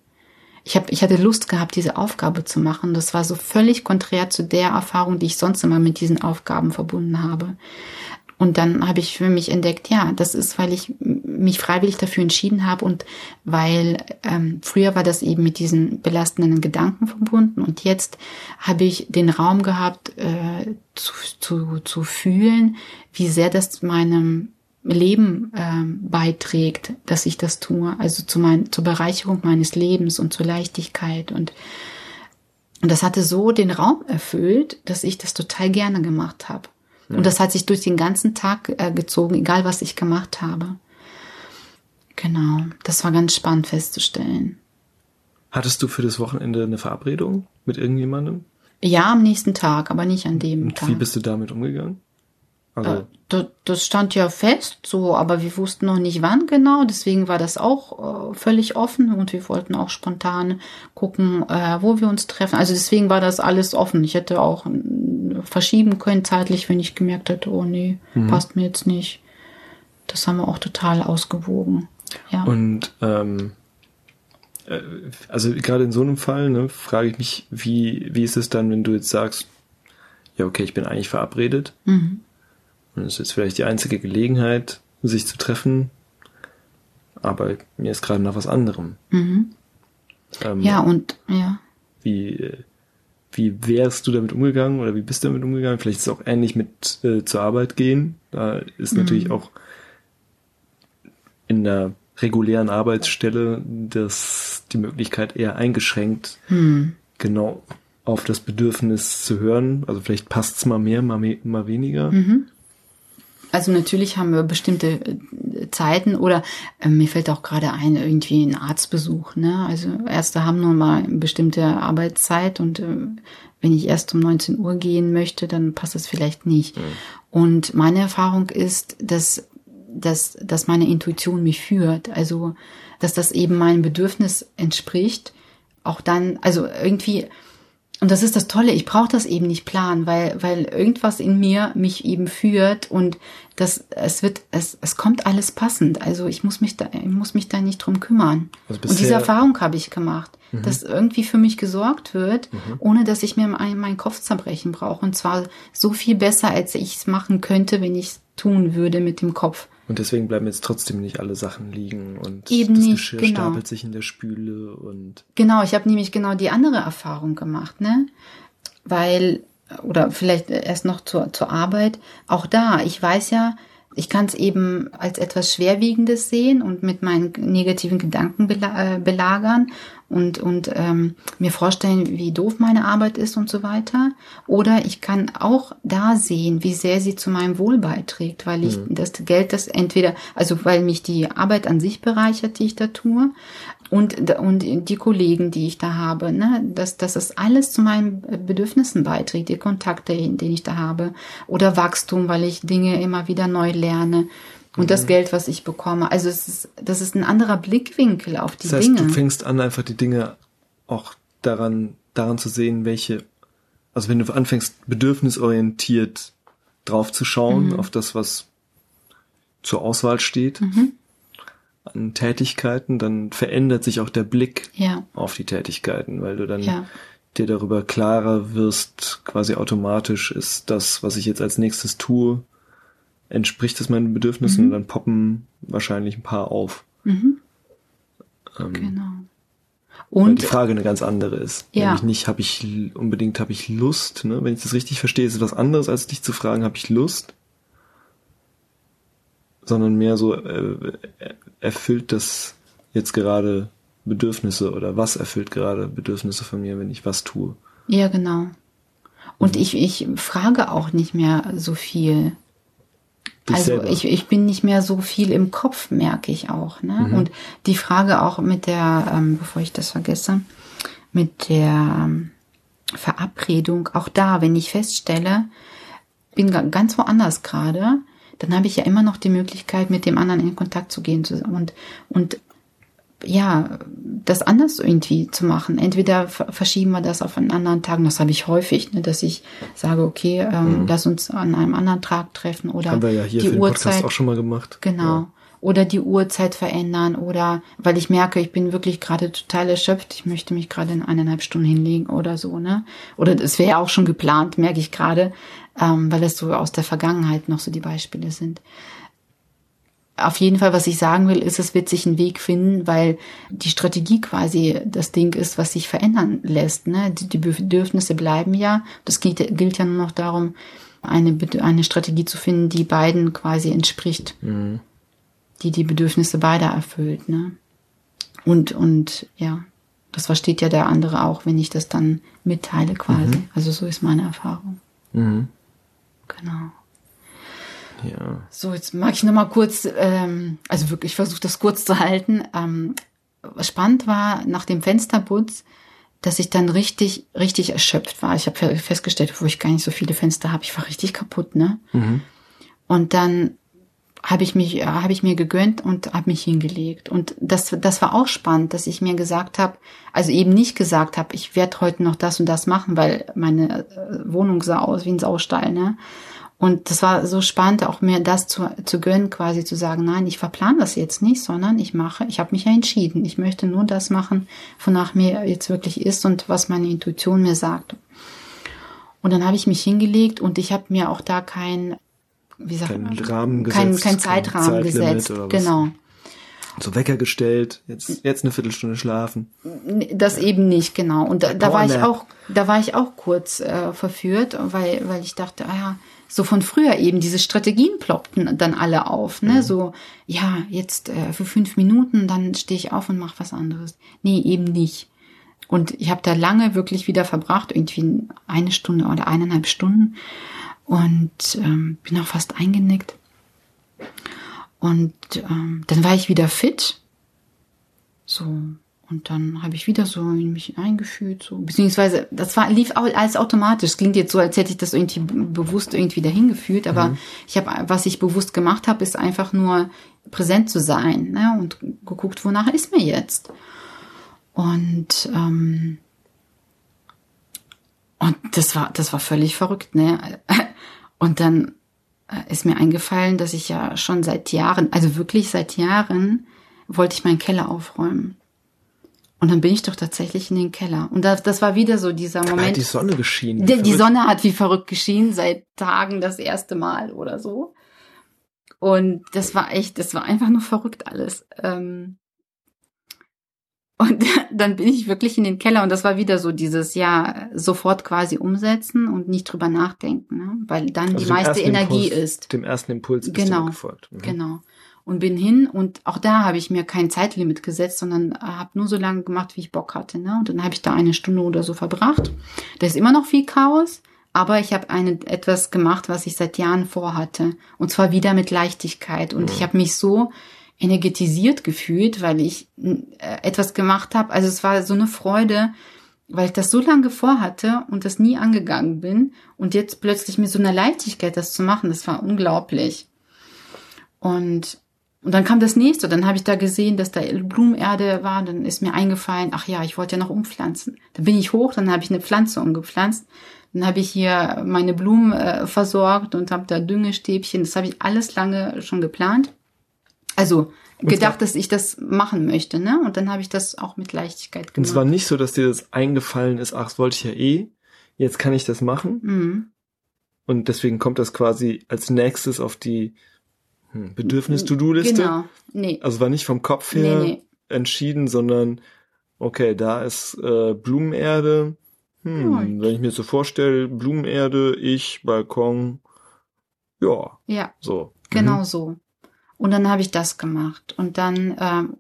Ich, hab, ich hatte Lust gehabt, diese Aufgabe zu machen. Das war so völlig konträr zu der Erfahrung, die ich sonst immer mit diesen Aufgaben verbunden habe. Und dann habe ich für mich entdeckt, ja, das ist, weil ich mich freiwillig dafür entschieden habe und weil ähm, früher war das eben mit diesen belastenden Gedanken verbunden und jetzt habe ich den Raum gehabt äh, zu, zu, zu fühlen, wie sehr das meinem Leben ähm, beiträgt, dass ich das tue, also zu mein, zur Bereicherung meines Lebens und zur Leichtigkeit und und das hatte so den Raum erfüllt, dass ich das total gerne gemacht habe. Und das hat sich durch den ganzen Tag äh, gezogen, egal was ich gemacht habe. Genau, das war ganz spannend festzustellen. Hattest du für das Wochenende eine Verabredung mit irgendjemandem? Ja, am nächsten Tag, aber nicht an dem Und Tag. wie bist du damit umgegangen? Also, Äh, das, stand ja fest, so, aber wir wussten noch nicht wann genau, deswegen war das auch äh, völlig offen und wir wollten auch spontan gucken, äh, wo wir uns treffen. Also deswegen war das alles offen. Ich hätte auch verschieben können zeitlich, wenn ich gemerkt hätte, oh nee, passt mir jetzt nicht. Das haben wir auch total ausgewogen. Ja. Und ähm, äh, also gerade in so einem Fall ne, frage ich mich, wie, wie ist es dann, wenn du jetzt sagst, ja, okay, ich bin eigentlich verabredet. Mhm. Und es ist vielleicht die einzige Gelegenheit, sich zu treffen, aber mir ist gerade nach was anderem. Ähm, Mhm. ja, und ja. Wie, äh, wie wärst du damit umgegangen oder wie bist du damit umgegangen? Vielleicht ist es auch ähnlich mit äh, zur Arbeit gehen. Da ist natürlich auch in der regulären Arbeitsstelle das, die Möglichkeit eher eingeschränkt, genau auf das Bedürfnis zu hören. Also vielleicht passt es mal mehr, mal, me mal weniger. Also natürlich haben wir bestimmte äh, Zeiten oder äh, mir fällt auch gerade ein, irgendwie ein Arztbesuch. Ne? Also Ärzte haben nun mal eine bestimmte Arbeitszeit und äh, wenn ich erst um 19 Uhr gehen möchte, dann passt das vielleicht nicht. Und meine Erfahrung ist, dass, dass, dass meine Intuition mich führt. Also dass das eben meinem Bedürfnis entspricht. Auch dann, also irgendwie und das ist das Tolle, ich brauche das eben nicht planen, weil, weil irgendwas in mir mich eben führt und das, es wird, es, es kommt alles passend. Also ich muss mich da, ich muss mich da nicht drum kümmern. Also und diese Erfahrung habe ich gemacht, dass irgendwie für mich gesorgt wird, ohne dass ich mir meinen Kopf zerbrechen brauche. Und zwar so viel besser, als ich es machen könnte, wenn ich es tun würde mit dem Kopf. Und deswegen bleiben jetzt trotzdem nicht alle Sachen liegen und Eben das nicht, Geschirr genau. stapelt sich in der Spüle und Genau, ich habe nämlich genau die andere Erfahrung gemacht, ne? Weil, oder vielleicht erst noch zur, zur Arbeit, auch da, ich weiß ja, ich kann es eben als etwas Schwerwiegendes sehen und mit meinen negativen Gedanken äh, belagern und, und ähm, mir vorstellen, wie doof meine Arbeit ist und so weiter. Oder ich kann auch da sehen, wie sehr sie zu meinem Wohl beiträgt, weil ich das Geld, das entweder, also weil mich die Arbeit an sich bereichert, die ich da tue, und, und die Kollegen, die ich da habe, ne, dass, dass das alles zu meinen Bedürfnissen beiträgt, die Kontakte, die ich da habe, oder Wachstum, weil ich Dinge immer wieder neu lerne und das Geld, was ich bekomme. Also es ist, das ist ein anderer Blickwinkel auf die das heißt, Dinge. du fängst an, einfach die Dinge auch daran, daran zu sehen, welche, also wenn du anfängst, bedürfnisorientiert drauf zu schauen, Mhm. auf das, was zur Auswahl steht, an Tätigkeiten, dann verändert sich auch der Blick ja, auf die Tätigkeiten, weil du dann Ja. dir darüber klarer wirst, quasi automatisch ist das, was ich jetzt als nächstes tue, entspricht es meinen Bedürfnissen und dann poppen wahrscheinlich ein paar auf. Ähm, genau. Und die Frage eine ganz andere ist. Ja. Nämlich nicht, habe ich unbedingt, habe ich Lust, ne? Wenn ich das richtig verstehe, ist es was anderes, als dich zu fragen, habe ich Lust? Sondern mehr so, äh, erfüllt das jetzt gerade Bedürfnisse oder was erfüllt gerade Bedürfnisse von mir, wenn ich was tue? ja, genau. Und ich, ich frage auch nicht mehr so viel. Also selber. ich, ich bin nicht mehr so viel im Kopf, merke ich auch. Ne? Und die Frage auch mit der, ähm, bevor ich das vergesse, mit der, ähm, Verabredung, auch da, wenn ich feststelle, bin ganz woanders gerade, dann habe ich ja immer noch die Möglichkeit, mit dem anderen in Kontakt zu gehen und, und ja, das anders irgendwie zu machen. Entweder verschieben wir das auf einen anderen Tag, das habe ich häufig, ne, dass ich sage, okay, ähm, mhm. lass uns an einem anderen Tag treffen oder haben wir ja hier die für den Uhrzeit Podcast auch schon mal gemacht. Genau. Ja. Oder die Uhrzeit verändern oder weil ich merke, ich bin wirklich gerade total erschöpft, ich möchte mich gerade in eineinhalb Stunden hinlegen oder so, ne? Oder das wäre ja auch schon geplant, merke ich gerade, ähm, weil es so aus der Vergangenheit noch so die Beispiele sind auf jeden Fall, was ich sagen will, ist, es wird sich einen Weg finden, weil die Strategie quasi das Ding ist, was sich verändern lässt. Ne? Die, die Bedürfnisse bleiben ja. Das gilt, gilt ja nur noch darum, eine, eine Strategie zu finden, die beiden quasi entspricht. Mhm. Die die Bedürfnisse beider erfüllt. Ne? Und, und ja, das versteht ja der andere auch, wenn ich das dann mitteile quasi. Mhm. Also so ist meine Erfahrung. Mhm. Genau. Ja. So, jetzt mag ich noch mal kurz, ähm, also wirklich, ich versuche das kurz zu halten. Ähm, spannend war nach dem Fensterputz, dass ich dann richtig, richtig erschöpft war. Ich habe festgestellt, wo ich gar nicht so viele Fenster habe, ich war richtig kaputt, ne? Mhm. Und dann habe ich mich, habe ich mir gegönnt und habe mich hingelegt. Und das, das war auch spannend, dass ich mir gesagt habe, also eben nicht gesagt habe, ich werde heute noch das und das machen, weil meine äh, Wohnung sah aus wie ein Saustall, ne? Und das war so spannend, auch mir das zu, zu gönnen, quasi zu sagen, nein, ich verplane das jetzt nicht, sondern ich mache, ich habe mich ja entschieden. Ich möchte nur das machen, wonach mir jetzt wirklich ist und was meine Intuition mir sagt. Und dann habe ich mich hingelegt und ich habe mir auch da kein, wie sagt kein man, Rahmen kein, gesetzt, kein Zeitrahmen gesetzt. Genau. So Wecker gestellt, jetzt, jetzt eine Viertelstunde schlafen. Das eben nicht, genau. Und da, da war ich auch, da war ich auch kurz äh, verführt, weil, weil ich dachte, ah ja, so von früher eben, diese Strategien ploppten dann alle auf, ne? Mhm. So, ja, jetzt äh, für fünf Minuten, dann stehe ich auf und mache was anderes. Nee, eben nicht. Und ich habe da lange wirklich wieder verbracht, irgendwie eine Stunde oder eineinhalb Stunden und ähm, bin auch fast eingenickt. Und ähm, dann war ich wieder fit. So, und dann habe ich wieder so in mich eingefühlt, so, beziehungsweise das war, lief alles automatisch. Es klingt jetzt so, als hätte ich das irgendwie bewusst irgendwie dahin gefühlt, aber mhm. ich habe, was ich bewusst gemacht habe, ist einfach nur präsent zu sein, ne, und geguckt, wonach ist mir jetzt. Und ähm, und das war, das war völlig verrückt, ne? Und dann äh, ist mir eingefallen, dass ich ja schon seit Jahren, also wirklich seit Jahren, wollte ich meinen Keller aufräumen. Und dann bin ich doch tatsächlich in den Keller. Und das, das war wieder so dieser Moment. Da hat die Sonne geschienen. Die, die Sonne hat wie verrückt geschienen, seit Tagen das erste Mal oder so. Und das war echt, das war einfach nur verrückt alles. Ähm, und dann bin ich wirklich in den Keller und das war wieder so dieses, ja, sofort quasi umsetzen und nicht drüber nachdenken, ne? weil dann also die meiste Energie Impuls, ist. Dem ersten Impuls bist genau, du gefolgt. Mhm. Genau und bin hin und auch da habe ich mir kein Zeitlimit gesetzt, sondern habe nur so lange gemacht, wie ich Bock hatte. Ne? Und dann habe ich da eine Stunde oder so verbracht. Da ist immer noch viel Chaos, aber ich habe eine etwas gemacht, was ich seit Jahren vorhatte. Und zwar wieder mit Leichtigkeit. Und ich habe mich so energetisiert gefühlt, weil ich äh, etwas gemacht habe. Also es war so eine Freude, weil ich das so lange vorhatte und das nie angegangen bin. Und jetzt plötzlich mit so einer Leichtigkeit das zu machen, das war unglaublich. Und und dann kam das nächste, dann habe ich da gesehen, dass da Blumenerde war, dann ist mir eingefallen, ach ja, ich wollte ja noch umpflanzen. Dann bin ich hoch, dann habe ich eine Pflanze umgepflanzt, dann habe ich hier meine Blumen äh, versorgt und habe da Düngestäbchen, das habe ich alles lange schon geplant. Also gedacht, dass ich das machen möchte, ne? Und dann habe ich das auch mit Leichtigkeit gemacht. Und es war nicht so, dass dir das eingefallen ist, ach, das wollte ich ja eh, jetzt kann ich das machen. Mhm. Und deswegen kommt das quasi als nächstes auf die hm. Bedürfnis-To-Do-Liste? Genau. Nee. Also war nicht vom Kopf her nee, nee. entschieden, sondern okay, da ist äh, Blumenerde. Hm, ja. Wenn ich mir so vorstelle, Blumenerde, ich, Balkon, ja. Ja. So. Genau mhm. so. Und dann habe ich das gemacht. Und dann ähm,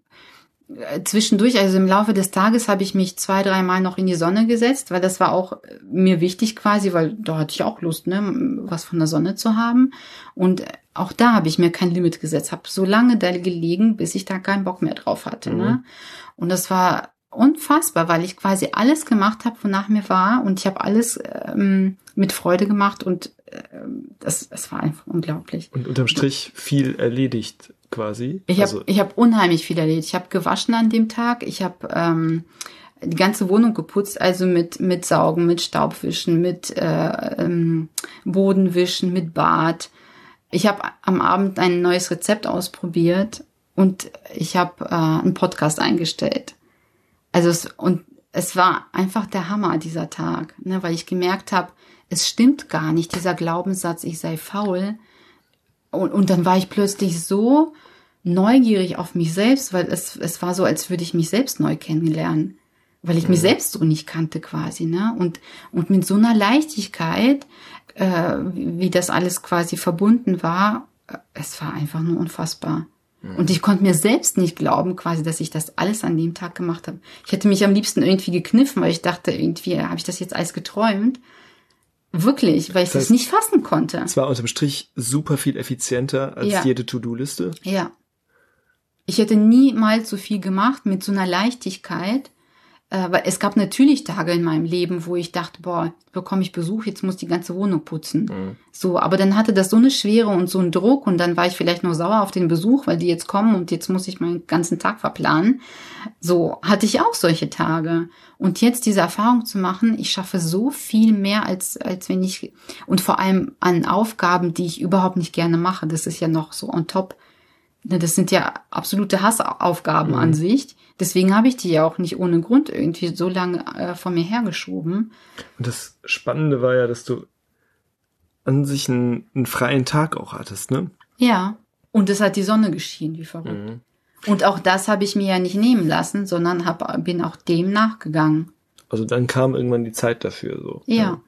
zwischendurch, also im Laufe des Tages, habe ich mich zwei, dreimal noch in die Sonne gesetzt, weil das war auch mir wichtig quasi, weil da hatte ich auch Lust, ne, was von der Sonne zu haben. Und auch da habe ich mir kein Limit gesetzt, habe so lange da gelegen, bis ich da keinen Bock mehr drauf hatte. Ne? Mhm. Ne? Und das war unfassbar, weil ich quasi alles gemacht habe, wonach mir war und ich habe alles ähm, mit Freude gemacht und äh, das, das war einfach unglaublich. Und unterm Strich viel erledigt quasi. Ich habe also, ich hab unheimlich viel erledigt. Ich habe gewaschen an dem Tag. Ich habe ähm, die ganze Wohnung geputzt, also mit mit Saugen, mit Staubwischen, mit äh, ähm, Bodenwischen, mit Bad. Ich habe am Abend ein neues Rezept ausprobiert und ich habe äh, einen Podcast eingestellt. Also es, und es war einfach der Hammer dieser Tag, ne, weil ich gemerkt habe, es stimmt gar nicht dieser Glaubenssatz, ich sei faul. Und, und dann war ich plötzlich so neugierig auf mich selbst, weil es, es war so, als würde ich mich selbst neu kennenlernen, weil ich mhm. mich selbst so nicht kannte quasi, ne? Und, und mit so einer Leichtigkeit, äh, wie das alles quasi verbunden war, äh, es war einfach nur unfassbar. Mhm. Und ich konnte mir selbst nicht glauben, quasi, dass ich das alles an dem Tag gemacht habe. Ich hätte mich am liebsten irgendwie gekniffen, weil ich dachte, irgendwie habe ich das jetzt alles geträumt. Wirklich, weil ich das, heißt, das nicht fassen konnte. Es war unterm Strich super viel effizienter als ja. jede To-Do-Liste. Ja. Ich hätte niemals so viel gemacht mit so einer Leichtigkeit äh, weil es gab natürlich Tage in meinem Leben, wo ich dachte, boah, bekomme ich Besuch, jetzt muss die ganze Wohnung putzen. Mhm. So, aber dann hatte das so eine Schwere und so einen Druck und dann war ich vielleicht nur sauer auf den Besuch, weil die jetzt kommen und jetzt muss ich meinen ganzen Tag verplanen. So hatte ich auch solche Tage. Und jetzt diese Erfahrung zu machen, ich schaffe so viel mehr als, als wenn ich, und vor allem an Aufgaben, die ich überhaupt nicht gerne mache. Das ist ja noch so on top. Ne, das sind ja absolute Hassaufgaben mhm. an sich Deswegen habe ich die ja auch nicht ohne Grund irgendwie so lange äh, von mir hergeschoben. Und das Spannende war ja, dass du an sich einen, einen freien Tag auch hattest, ne? Ja. Und es hat die Sonne geschienen, wie verrückt. Mhm. Und auch das habe ich mir ja nicht nehmen lassen, sondern hab, bin auch dem nachgegangen. Also dann kam irgendwann die Zeit dafür, so. Ja. ja.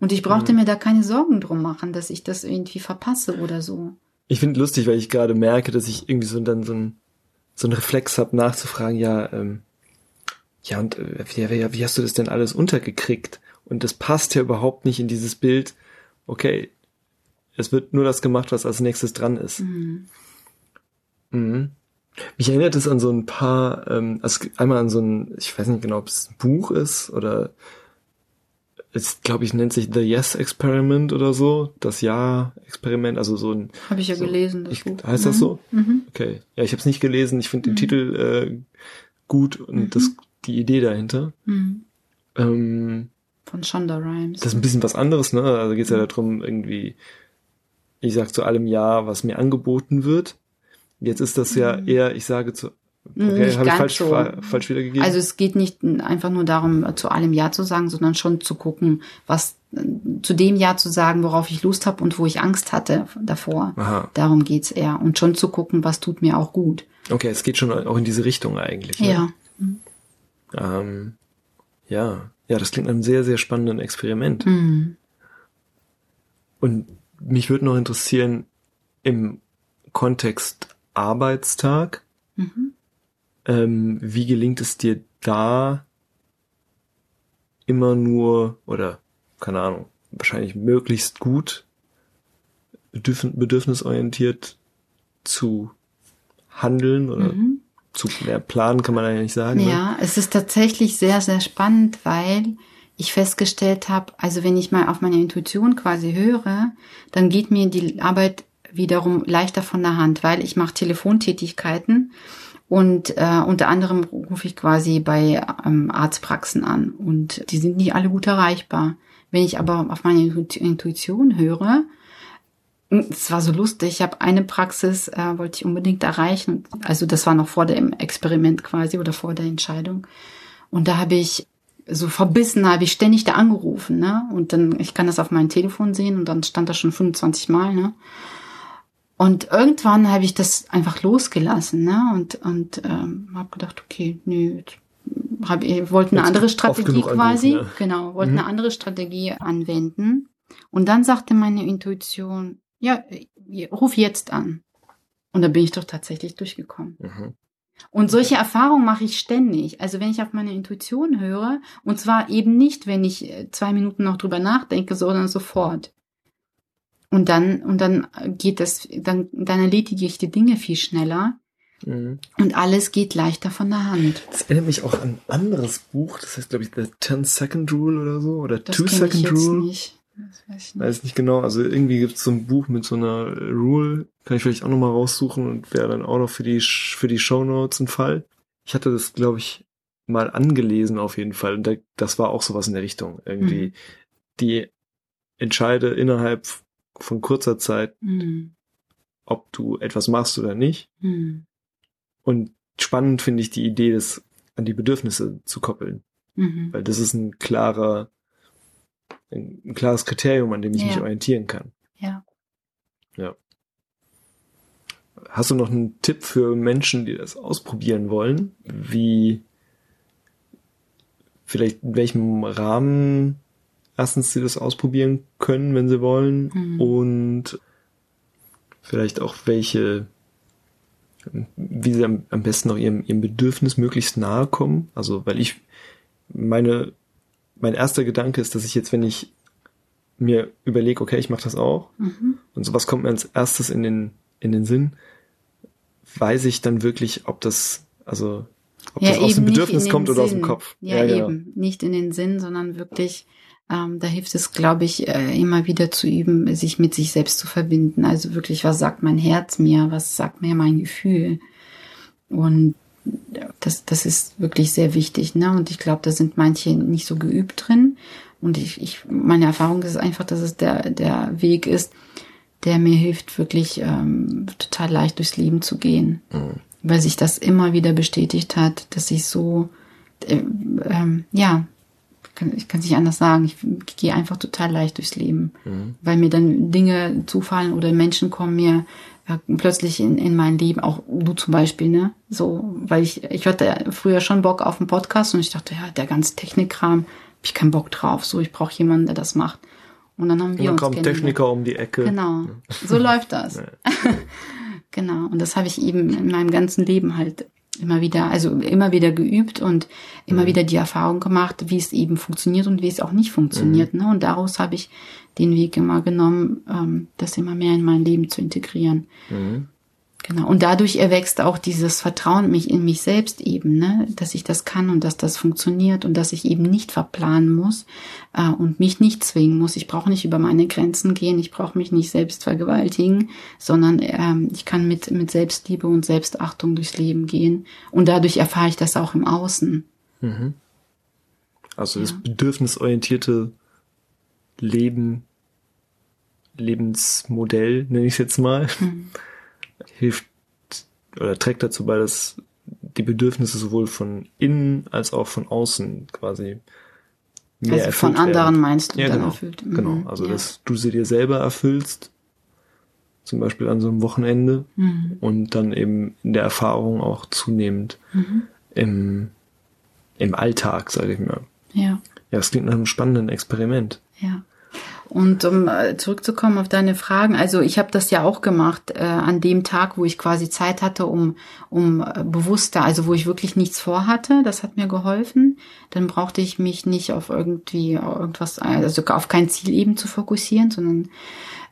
Und ich brauchte mhm. mir da keine Sorgen drum machen, dass ich das irgendwie verpasse oder so. Ich finde lustig, weil ich gerade merke, dass ich irgendwie so dann so ein so einen Reflex habe, nachzufragen, ja, ähm, ja, und äh, wie, wie, wie hast du das denn alles untergekriegt? Und das passt ja überhaupt nicht in dieses Bild, okay, es wird nur das gemacht, was als nächstes dran ist. Mhm. Mhm. Mich erinnert es an so ein paar, ähm, also einmal an so ein, ich weiß nicht genau, ob es ein Buch ist oder es, glaube ich, nennt sich The Yes Experiment oder so, das Ja-Experiment, also so ein. Habe ich ja so, gelesen. Das ich, Buch. Heißt mhm. das so? Mhm. Okay. Ja, ich habe es nicht gelesen. Ich finde mhm. den Titel äh, gut und mhm. das die Idee dahinter. Mhm. Ähm, Von Shonda Rhimes. Das ist ein bisschen was anderes, ne? Also geht es ja mhm. darum, irgendwie, ich sag zu allem Ja, was mir angeboten wird. Jetzt ist das ja eher, ich sage zu Okay, nicht ganz falsch, so. falsch wiedergegeben? Also es geht nicht einfach nur darum, zu allem Ja zu sagen, sondern schon zu gucken, was zu dem Ja zu sagen, worauf ich Lust habe und wo ich Angst hatte davor. Aha. Darum geht's eher. Und schon zu gucken, was tut mir auch gut. Okay, es geht schon auch in diese Richtung eigentlich. Ne? Ja. Ähm, ja. Ja, das klingt nach einem sehr, sehr spannenden Experiment. Mhm. Und mich würde noch interessieren, im Kontext Arbeitstag, mhm. Ähm, wie gelingt es dir da immer nur oder keine Ahnung, wahrscheinlich möglichst gut bedürfnisorientiert zu handeln oder mhm. zu planen, kann man eigentlich sagen. Ne? Ja, ne? es ist tatsächlich sehr, sehr spannend, weil ich festgestellt habe, also wenn ich mal auf meine Intuition quasi höre, dann geht mir die Arbeit wiederum leichter von der Hand, weil ich mache Telefontätigkeiten und äh, unter anderem rufe ich quasi bei ähm, Arztpraxen an und die sind nicht alle gut erreichbar. Wenn ich aber auf meine Intuition höre, hm, es war so lustig, ich habe eine Praxis, äh, wollte ich unbedingt erreichen. Also das war noch vor dem Experiment quasi oder vor der Entscheidung. Und da habe ich so verbissen, habe ich ständig da angerufen, ne? Und dann, ich kann das auf meinem Telefon sehen und dann stand das schon 25 Mal, ne? Und irgendwann habe ich das einfach losgelassen, ne? Und und ähm, habe gedacht, okay, nö, hab, ich wollte eine andere Strategie quasi, ja. genau, wollte mhm. eine andere Strategie anwenden. Und dann sagte meine Intuition, ja, ruf jetzt an. Und da bin ich doch tatsächlich durchgekommen. Mhm. Und solche Erfahrungen mache ich ständig. Also wenn ich auf meine Intuition höre, und zwar eben nicht, wenn ich äh, zwei Minuten noch drüber nachdenke, sondern sofort. Und dann, und dann geht das, dann, dann erledige ich die Dinge viel schneller, Mhm. Und alles geht leichter von der Hand. Das erinnert mich auch an ein anderes Buch, das heißt, glaube ich, The 10 Second Rule oder so, oder das 2 Second Rule. Nicht. Das weiß ich nicht. Weiß nicht genau. Also irgendwie gibt es so ein Buch mit so einer Rule, kann ich vielleicht auch nochmal raussuchen und wäre dann auch noch für die, für die Show Notes ein Fall. Ich hatte das, glaube ich, mal angelesen auf jeden Fall. Und das war auch sowas in der Richtung. Irgendwie, mhm. die entscheide innerhalb von kurzer Zeit, mhm. ob du etwas machst oder nicht. Mhm. Und spannend finde ich die Idee, das an die Bedürfnisse zu koppeln. Mhm. Weil das ist ein klarer, ein, ein klares Kriterium, an dem ich ja. mich orientieren kann. Ja. Ja. Hast du noch einen Tipp für Menschen, die das ausprobieren wollen? Wie, vielleicht in welchem Rahmen erstens sie das ausprobieren können, wenn sie wollen mhm. und vielleicht auch welche, wie sie am, am besten auch ihrem, ihrem Bedürfnis möglichst nahe kommen. Also, weil ich meine, mein erster Gedanke ist, dass ich jetzt, wenn ich mir überlege, okay, ich mache das auch mhm. und sowas kommt mir als erstes in den, in den Sinn, weiß ich dann wirklich, ob das, also ob ja, das aus dem Bedürfnis kommt oder Sinn. aus dem Kopf. Ja, ja genau. eben. Nicht in den Sinn, sondern wirklich, ähm, da hilft es, glaube ich, äh, immer wieder zu üben, sich mit sich selbst zu verbinden. Also wirklich, was sagt mein Herz mir? Was sagt mir mein Gefühl? Und das, das ist wirklich sehr wichtig. Ne? Und ich glaube, da sind manche nicht so geübt drin. Und ich, ich, meine Erfahrung ist einfach, dass es der, der Weg ist, der mir hilft, wirklich ähm, total leicht durchs Leben zu gehen. Mhm weil sich das immer wieder bestätigt hat, dass ich so, äh, ähm, ja, ich kann es nicht anders sagen, ich, ich gehe einfach total leicht durchs Leben, mhm. weil mir dann Dinge zufallen oder Menschen kommen mir äh, plötzlich in, in mein Leben, auch du zum Beispiel, ne, so, weil ich, ich hatte früher schon Bock auf einen Podcast und ich dachte, ja, der ganze Technikkram, hab ich keinen Bock drauf, so, ich brauche jemanden, der das macht. Und dann haben wir und dann uns kommt Techniker um die Ecke. Genau, so läuft das. Genau. Und das habe ich eben in meinem ganzen Leben halt immer wieder, also immer wieder geübt und immer mhm. wieder die Erfahrung gemacht, wie es eben funktioniert und wie es auch nicht funktioniert. Mhm. Ne? Und daraus habe ich den Weg immer genommen, ähm, das immer mehr in mein Leben zu integrieren. Mhm. Genau. Und dadurch erwächst auch dieses Vertrauen mich in mich selbst eben, ne, dass ich das kann und dass das funktioniert und dass ich eben nicht verplanen muss äh, und mich nicht zwingen muss. Ich brauche nicht über meine Grenzen gehen, ich brauche mich nicht selbst vergewaltigen, sondern ähm, ich kann mit mit Selbstliebe und Selbstachtung durchs Leben gehen und dadurch erfahre ich das auch im Außen. Mhm. Also ja. das bedürfnisorientierte Leben, Lebensmodell, nenne ich es jetzt mal. Mhm hilft oder trägt dazu bei, dass die Bedürfnisse sowohl von innen als auch von außen quasi mehr also erfüllt von anderen werden. meinst du ja, dann genau, erfüllt. Mhm. Genau, also ja. dass du sie dir selber erfüllst, zum Beispiel an so einem Wochenende mhm. und dann eben in der Erfahrung auch zunehmend mhm. im, im Alltag, sage ich mal. Ja. Ja, es klingt nach einem spannenden Experiment. Ja. Und um äh, zurückzukommen auf deine Fragen, also ich habe das ja auch gemacht äh, an dem Tag, wo ich quasi Zeit hatte, um, um äh, bewusster, also wo ich wirklich nichts vorhatte, das hat mir geholfen. Dann brauchte ich mich nicht auf irgendwie irgendwas, also auf kein Ziel eben zu fokussieren, sondern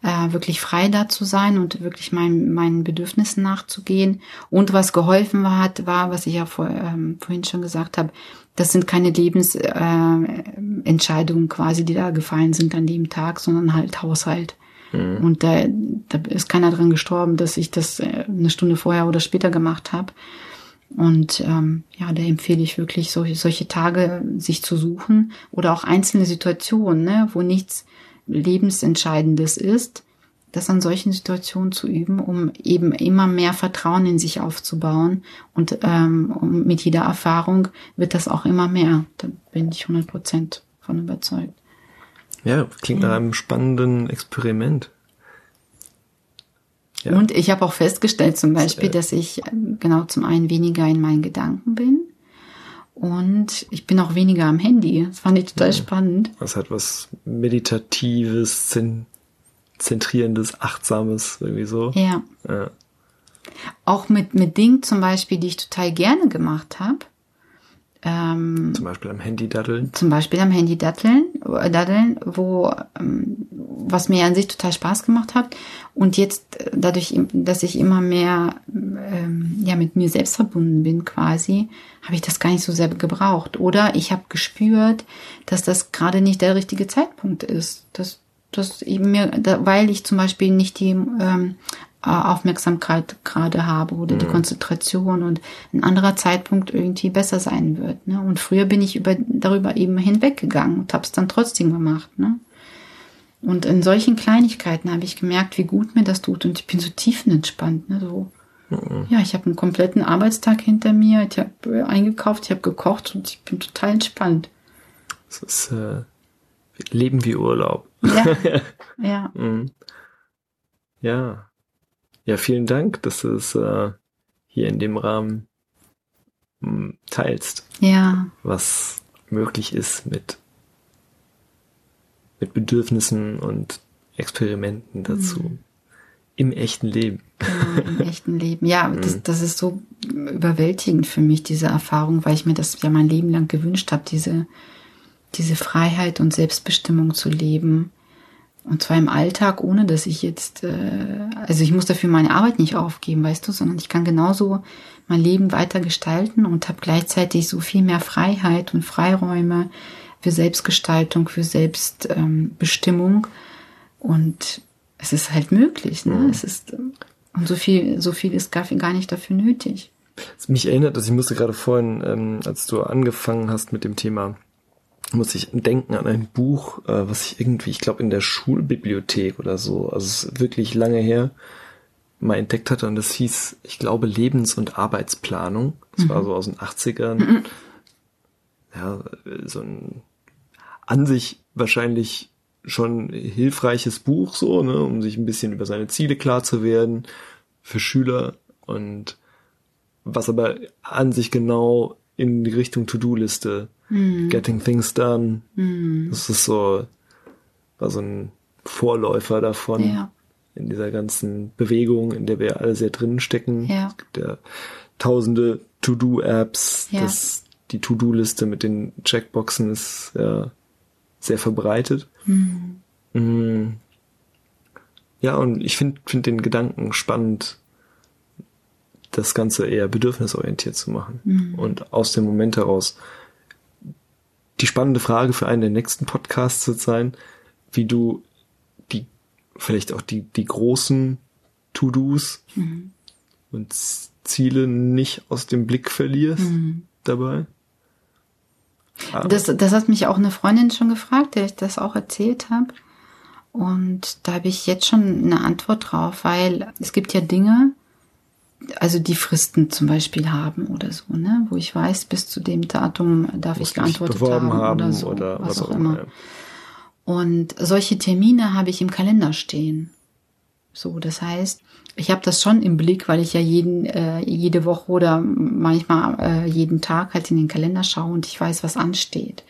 äh, wirklich frei da zu sein und wirklich mein, meinen Bedürfnissen nachzugehen. Und was geholfen hat, war, was ich ja vor, ähm, vorhin schon gesagt habe, das sind keine Lebensentscheidungen äh, quasi, die da gefallen sind an dem Tag, sondern halt Haushalt. Mhm. Und da, da ist keiner dran gestorben, dass ich das äh, eine Stunde vorher oder später gemacht habe. Und ähm, ja, da empfehle ich wirklich, solche, solche Tage sich zu suchen oder auch einzelne Situationen, ne, wo nichts Lebensentscheidendes ist, das an solchen Situationen zu üben, um eben immer mehr Vertrauen in sich aufzubauen. Und ähm, mit jeder Erfahrung wird das auch immer mehr. Da bin ich 100 Prozent von überzeugt. Ja, klingt ja. nach einem spannenden Experiment. Ja. Und ich habe auch festgestellt zum Beispiel, dass ich ähm, genau zum einen weniger in meinen Gedanken bin und ich bin auch weniger am Handy. Das fand ich total ja. spannend. Das hat was Meditatives, zentrierendes, achtsames, irgendwie so. Ja. ja. Auch mit, mit Dingen zum Beispiel, die ich total gerne gemacht habe. Ähm, zum Beispiel am Handy daddeln. Zum Beispiel am Handy daddeln, äh, daddeln, wo ähm, was mir an sich total Spaß gemacht hat. Und jetzt äh, dadurch, dass ich immer mehr ähm, ja mit mir selbst verbunden bin, quasi, habe ich das gar nicht so sehr gebraucht. Oder ich habe gespürt, dass das gerade nicht der richtige Zeitpunkt ist. Dass, dass eben mir, da, weil ich zum Beispiel nicht die ähm, äh, Aufmerksamkeit gerade habe oder mhm. die Konzentration und ein anderer Zeitpunkt irgendwie besser sein wird. Ne? Und früher bin ich über, darüber eben hinweggegangen und habe es dann trotzdem gemacht. Ne? Und in solchen Kleinigkeiten habe ich gemerkt, wie gut mir das tut und ich bin so tiefenentspannt. Ne? So, mhm. Ja, ich habe einen kompletten Arbeitstag hinter mir, ich habe eingekauft, ich habe gekocht und ich bin total entspannt. Das ist äh, Leben wie Urlaub. Ja. ja. mhm. Ja. Ja, vielen Dank, dass du es äh, hier in dem Rahmen mh, hm, teilst. Ja. Was möglich ist mit, mit Bedürfnissen und Experimenten dazu. Mhm. Im echten Leben. Genau, im echten Leben. Ja, mhm. das, das ist so überwältigend für mich, diese Erfahrung, weil ich mir das ja mein Leben lang gewünscht habe, diese, diese Freiheit und Selbstbestimmung zu leben und zwar im Alltag, ohne dass ich jetzt, äh, also ich muss dafür meine Arbeit nicht aufgeben, weißt du, sondern ich kann genauso mein Leben weiter gestalten und habe gleichzeitig so viel mehr Freiheit und Freiräume für Selbstgestaltung, für Selbstbestimmung. Ähm, und es ist halt möglich, ne? Mhm. Es ist, und so viel, so viel ist gar, gar nicht dafür nötig. Mich erinnert, dass ich musste gerade vorhin, ähm, als du angefangen hast mit dem Thema muss ich denken an ein Buch, äh, was ich irgendwie, ich glaube in der Schulbibliothek oder so, also es ist wirklich lange her, mal entdeckt hatte und das hieß, ich glaube, Lebens- und Arbeitsplanung. Das mhm. war so aus den 80ern. Mhm. Ja, so ein an sich wahrscheinlich schon hilfreiches Buch, so, ne, um sich ein bisschen über seine Ziele klar zu werden für Schüler und was aber an sich genau in die Richtung To-Do-Liste mm. Getting Things Done. Mm. Das ist so, war so ein Vorläufer davon. Ja. In dieser ganzen Bewegung, in der wir alle sehr drinnen stecken. Ja. Es gibt ja tausende To-Do-Apps. Ja. die To-Do-Liste mit den Checkboxen ist ja sehr verbreitet. Mm. Ja, und ich finde find den Gedanken spannend, das Ganze eher bedürfnisorientiert zu machen. Mhm. Und aus dem Moment heraus die spannende Frage für einen der nächsten Podcasts wird sein, wie du die, vielleicht auch die, die großen To-Dos mhm. und Ziele nicht aus dem Blick verlierst mhm. dabei. Das, das hat mich auch eine Freundin schon gefragt, der ich das auch erzählt habe. Und da habe ich jetzt schon eine Antwort drauf, weil es gibt ja Dinge, also die Fristen zum Beispiel haben oder so, ne, wo ich weiß, bis zu dem Datum darf Muss ich geantwortet haben, haben, oder so, oder was, was auch immer. immer. Und solche Termine habe ich im Kalender stehen. So, das heißt, ich habe das schon im Blick, weil ich ja jeden, äh, jede Woche oder manchmal äh, jeden Tag halt in den Kalender schaue und ich weiß, was ansteht.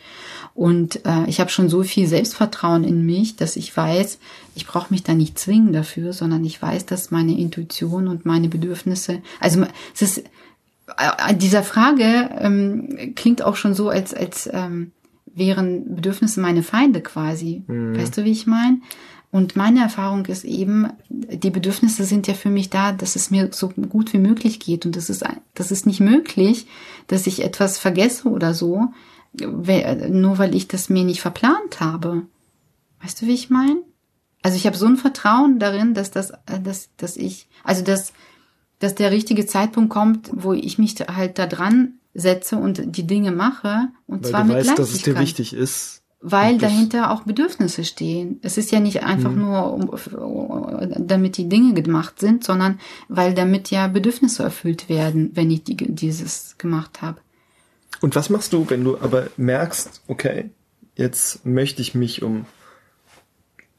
Und äh, ich habe schon so viel Selbstvertrauen in mich, dass ich weiß, ich brauche mich da nicht zwingen dafür, sondern ich weiß, dass meine Intuition und meine Bedürfnisse, also es ist äh, dieser Frage ähm, klingt auch schon so, als als ähm, wären Bedürfnisse meine Feinde quasi. Mhm. Weißt du, wie ich meine? Und meine Erfahrung ist eben, die Bedürfnisse sind ja für mich da, dass es mir so gut wie möglich geht. Und das ist, das ist nicht möglich, dass ich etwas vergesse oder so, nur weil ich das mir nicht verplant habe. Weißt du, wie ich meine? Also ich habe so ein Vertrauen darin, dass das, äh, dass, dass ich, also dass, dass der richtige Zeitpunkt kommt, wo ich mich halt da dran setze und die Dinge mache und weil zwar du mit weißt, dass es dir wichtig ist. Weil dahinter auch Bedürfnisse stehen. Es ist ja nicht einfach mhm. nur, damit die Dinge gemacht sind, sondern weil damit ja Bedürfnisse erfüllt werden, wenn ich die, dieses gemacht habe. Und was machst du, wenn du aber merkst, okay, jetzt möchte ich mich um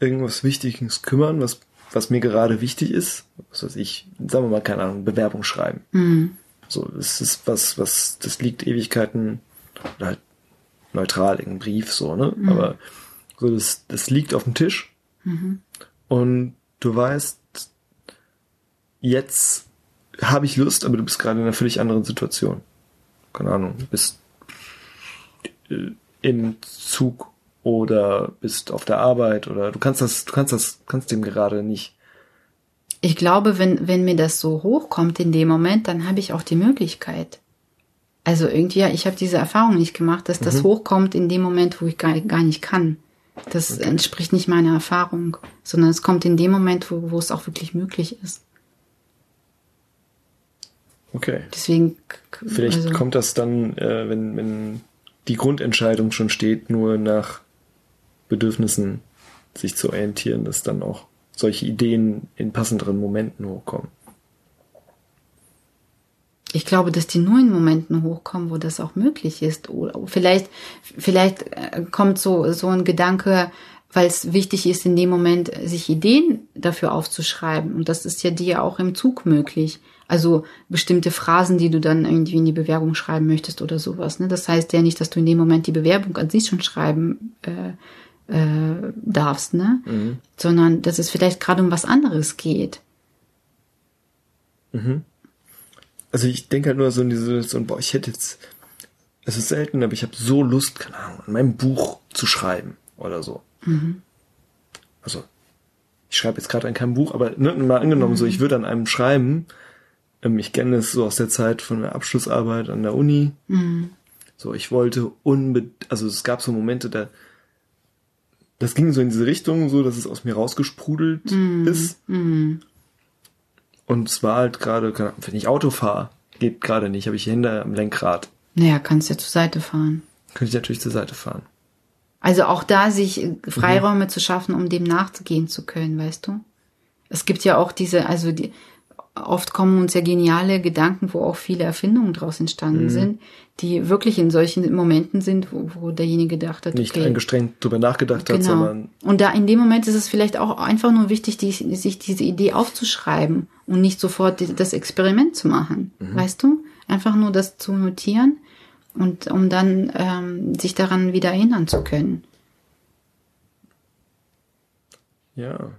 irgendwas Wichtiges kümmern, was, was mir gerade wichtig ist? Was weiß ich, sagen wir mal, keine Ahnung, Bewerbung schreiben. Mhm. So, es ist was, was, das liegt Ewigkeiten, oder halt neutral, irgendein Brief, so, ne? Mhm. Aber so, das, das liegt auf dem Tisch. Mhm. Und du weißt, jetzt habe ich Lust, aber du bist gerade in einer völlig anderen Situation keine Ahnung, bist äh, im Zug oder bist auf der Arbeit oder du kannst das, du kannst das, kannst dem gerade nicht. Ich glaube, wenn, wenn mir das so hochkommt in dem Moment, dann habe ich auch die Möglichkeit. Also irgendwie, ja, ich habe diese Erfahrung nicht gemacht, dass das mhm. hochkommt in dem Moment, wo ich gar, gar nicht kann. Das okay. entspricht nicht meiner Erfahrung, sondern es kommt in dem Moment, wo, wo es auch wirklich möglich ist. Okay. Deswegen. Vielleicht also, kommt das dann, äh, wenn, wenn die Grundentscheidung schon steht, nur nach Bedürfnissen sich zu orientieren, dass dann auch solche Ideen in passenderen Momenten hochkommen. Ich glaube, dass die nur in Momenten hochkommen, wo das auch möglich ist. Oder vielleicht, vielleicht äh, kommt so, so ein Gedanke, weil es wichtig ist, in dem Moment sich Ideen dafür aufzuschreiben. Und das ist ja dir auch im Zug möglich. Also bestimmte Phrasen, die du dann irgendwie in die Bewerbung schreiben möchtest oder sowas. Ne? Das heißt ja nicht, dass du in dem Moment die Bewerbung an sich schon schreiben äh, äh, darfst, ne? Mhm. Sondern dass es vielleicht gerade um was anderes geht. Mhm. Also ich denke halt nur so in diese Situation, boah, ich hätte jetzt, es ist selten, aber ich habe so Lust, keine Ahnung, an meinem Buch zu schreiben oder so. Mhm. Also ich schreibe jetzt gerade an keinem Buch, aber ne, mal angenommen, mhm. so ich würde an einem schreiben, ich kenne es so aus der Zeit von der Abschlussarbeit an der Uni. Mhm. So, ich wollte unbedingt, also es gab so Momente, da das ging so in diese Richtung, so dass es aus mir rausgesprudelt mhm. ist. Mhm. Und es war halt gerade, wenn ich Auto fahre, geht gerade nicht, habe ich Hände am Lenkrad. Naja, kannst ja zur Seite fahren. Könnte ich natürlich zur Seite fahren. Also auch da sich Freiräume mhm. zu schaffen, um dem nachzugehen zu können, weißt du? Es gibt ja auch diese, also die, oft kommen uns ja geniale Gedanken, wo auch viele Erfindungen draus entstanden mhm. sind, die wirklich in solchen Momenten sind, wo, wo derjenige gedacht hat, nicht okay, angestrengt drüber nachgedacht genau. hat, sondern und da in dem Moment ist es vielleicht auch einfach nur wichtig, die, sich diese Idee aufzuschreiben und nicht sofort das Experiment zu machen, mhm. weißt du? Einfach nur das zu notieren und um dann ähm, sich daran wieder erinnern zu können. Ja.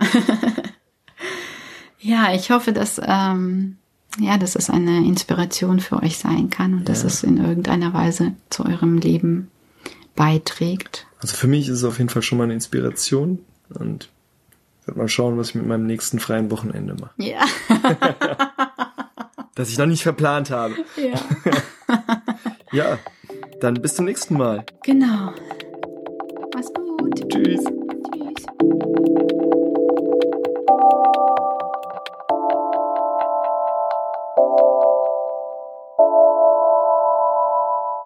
ja. Ja, ich hoffe, dass, ähm, ja, dass es eine Inspiration für euch sein kann und ja. dass es in irgendeiner Weise zu eurem Leben beiträgt. Also für mich ist es auf jeden Fall schon mal eine Inspiration und ich werde mal schauen, was ich mit meinem nächsten freien Wochenende mache. Ja. das ich noch nicht verplant habe. Ja. ja, dann bis zum nächsten Mal. Genau. Mach's gut. Tschüss.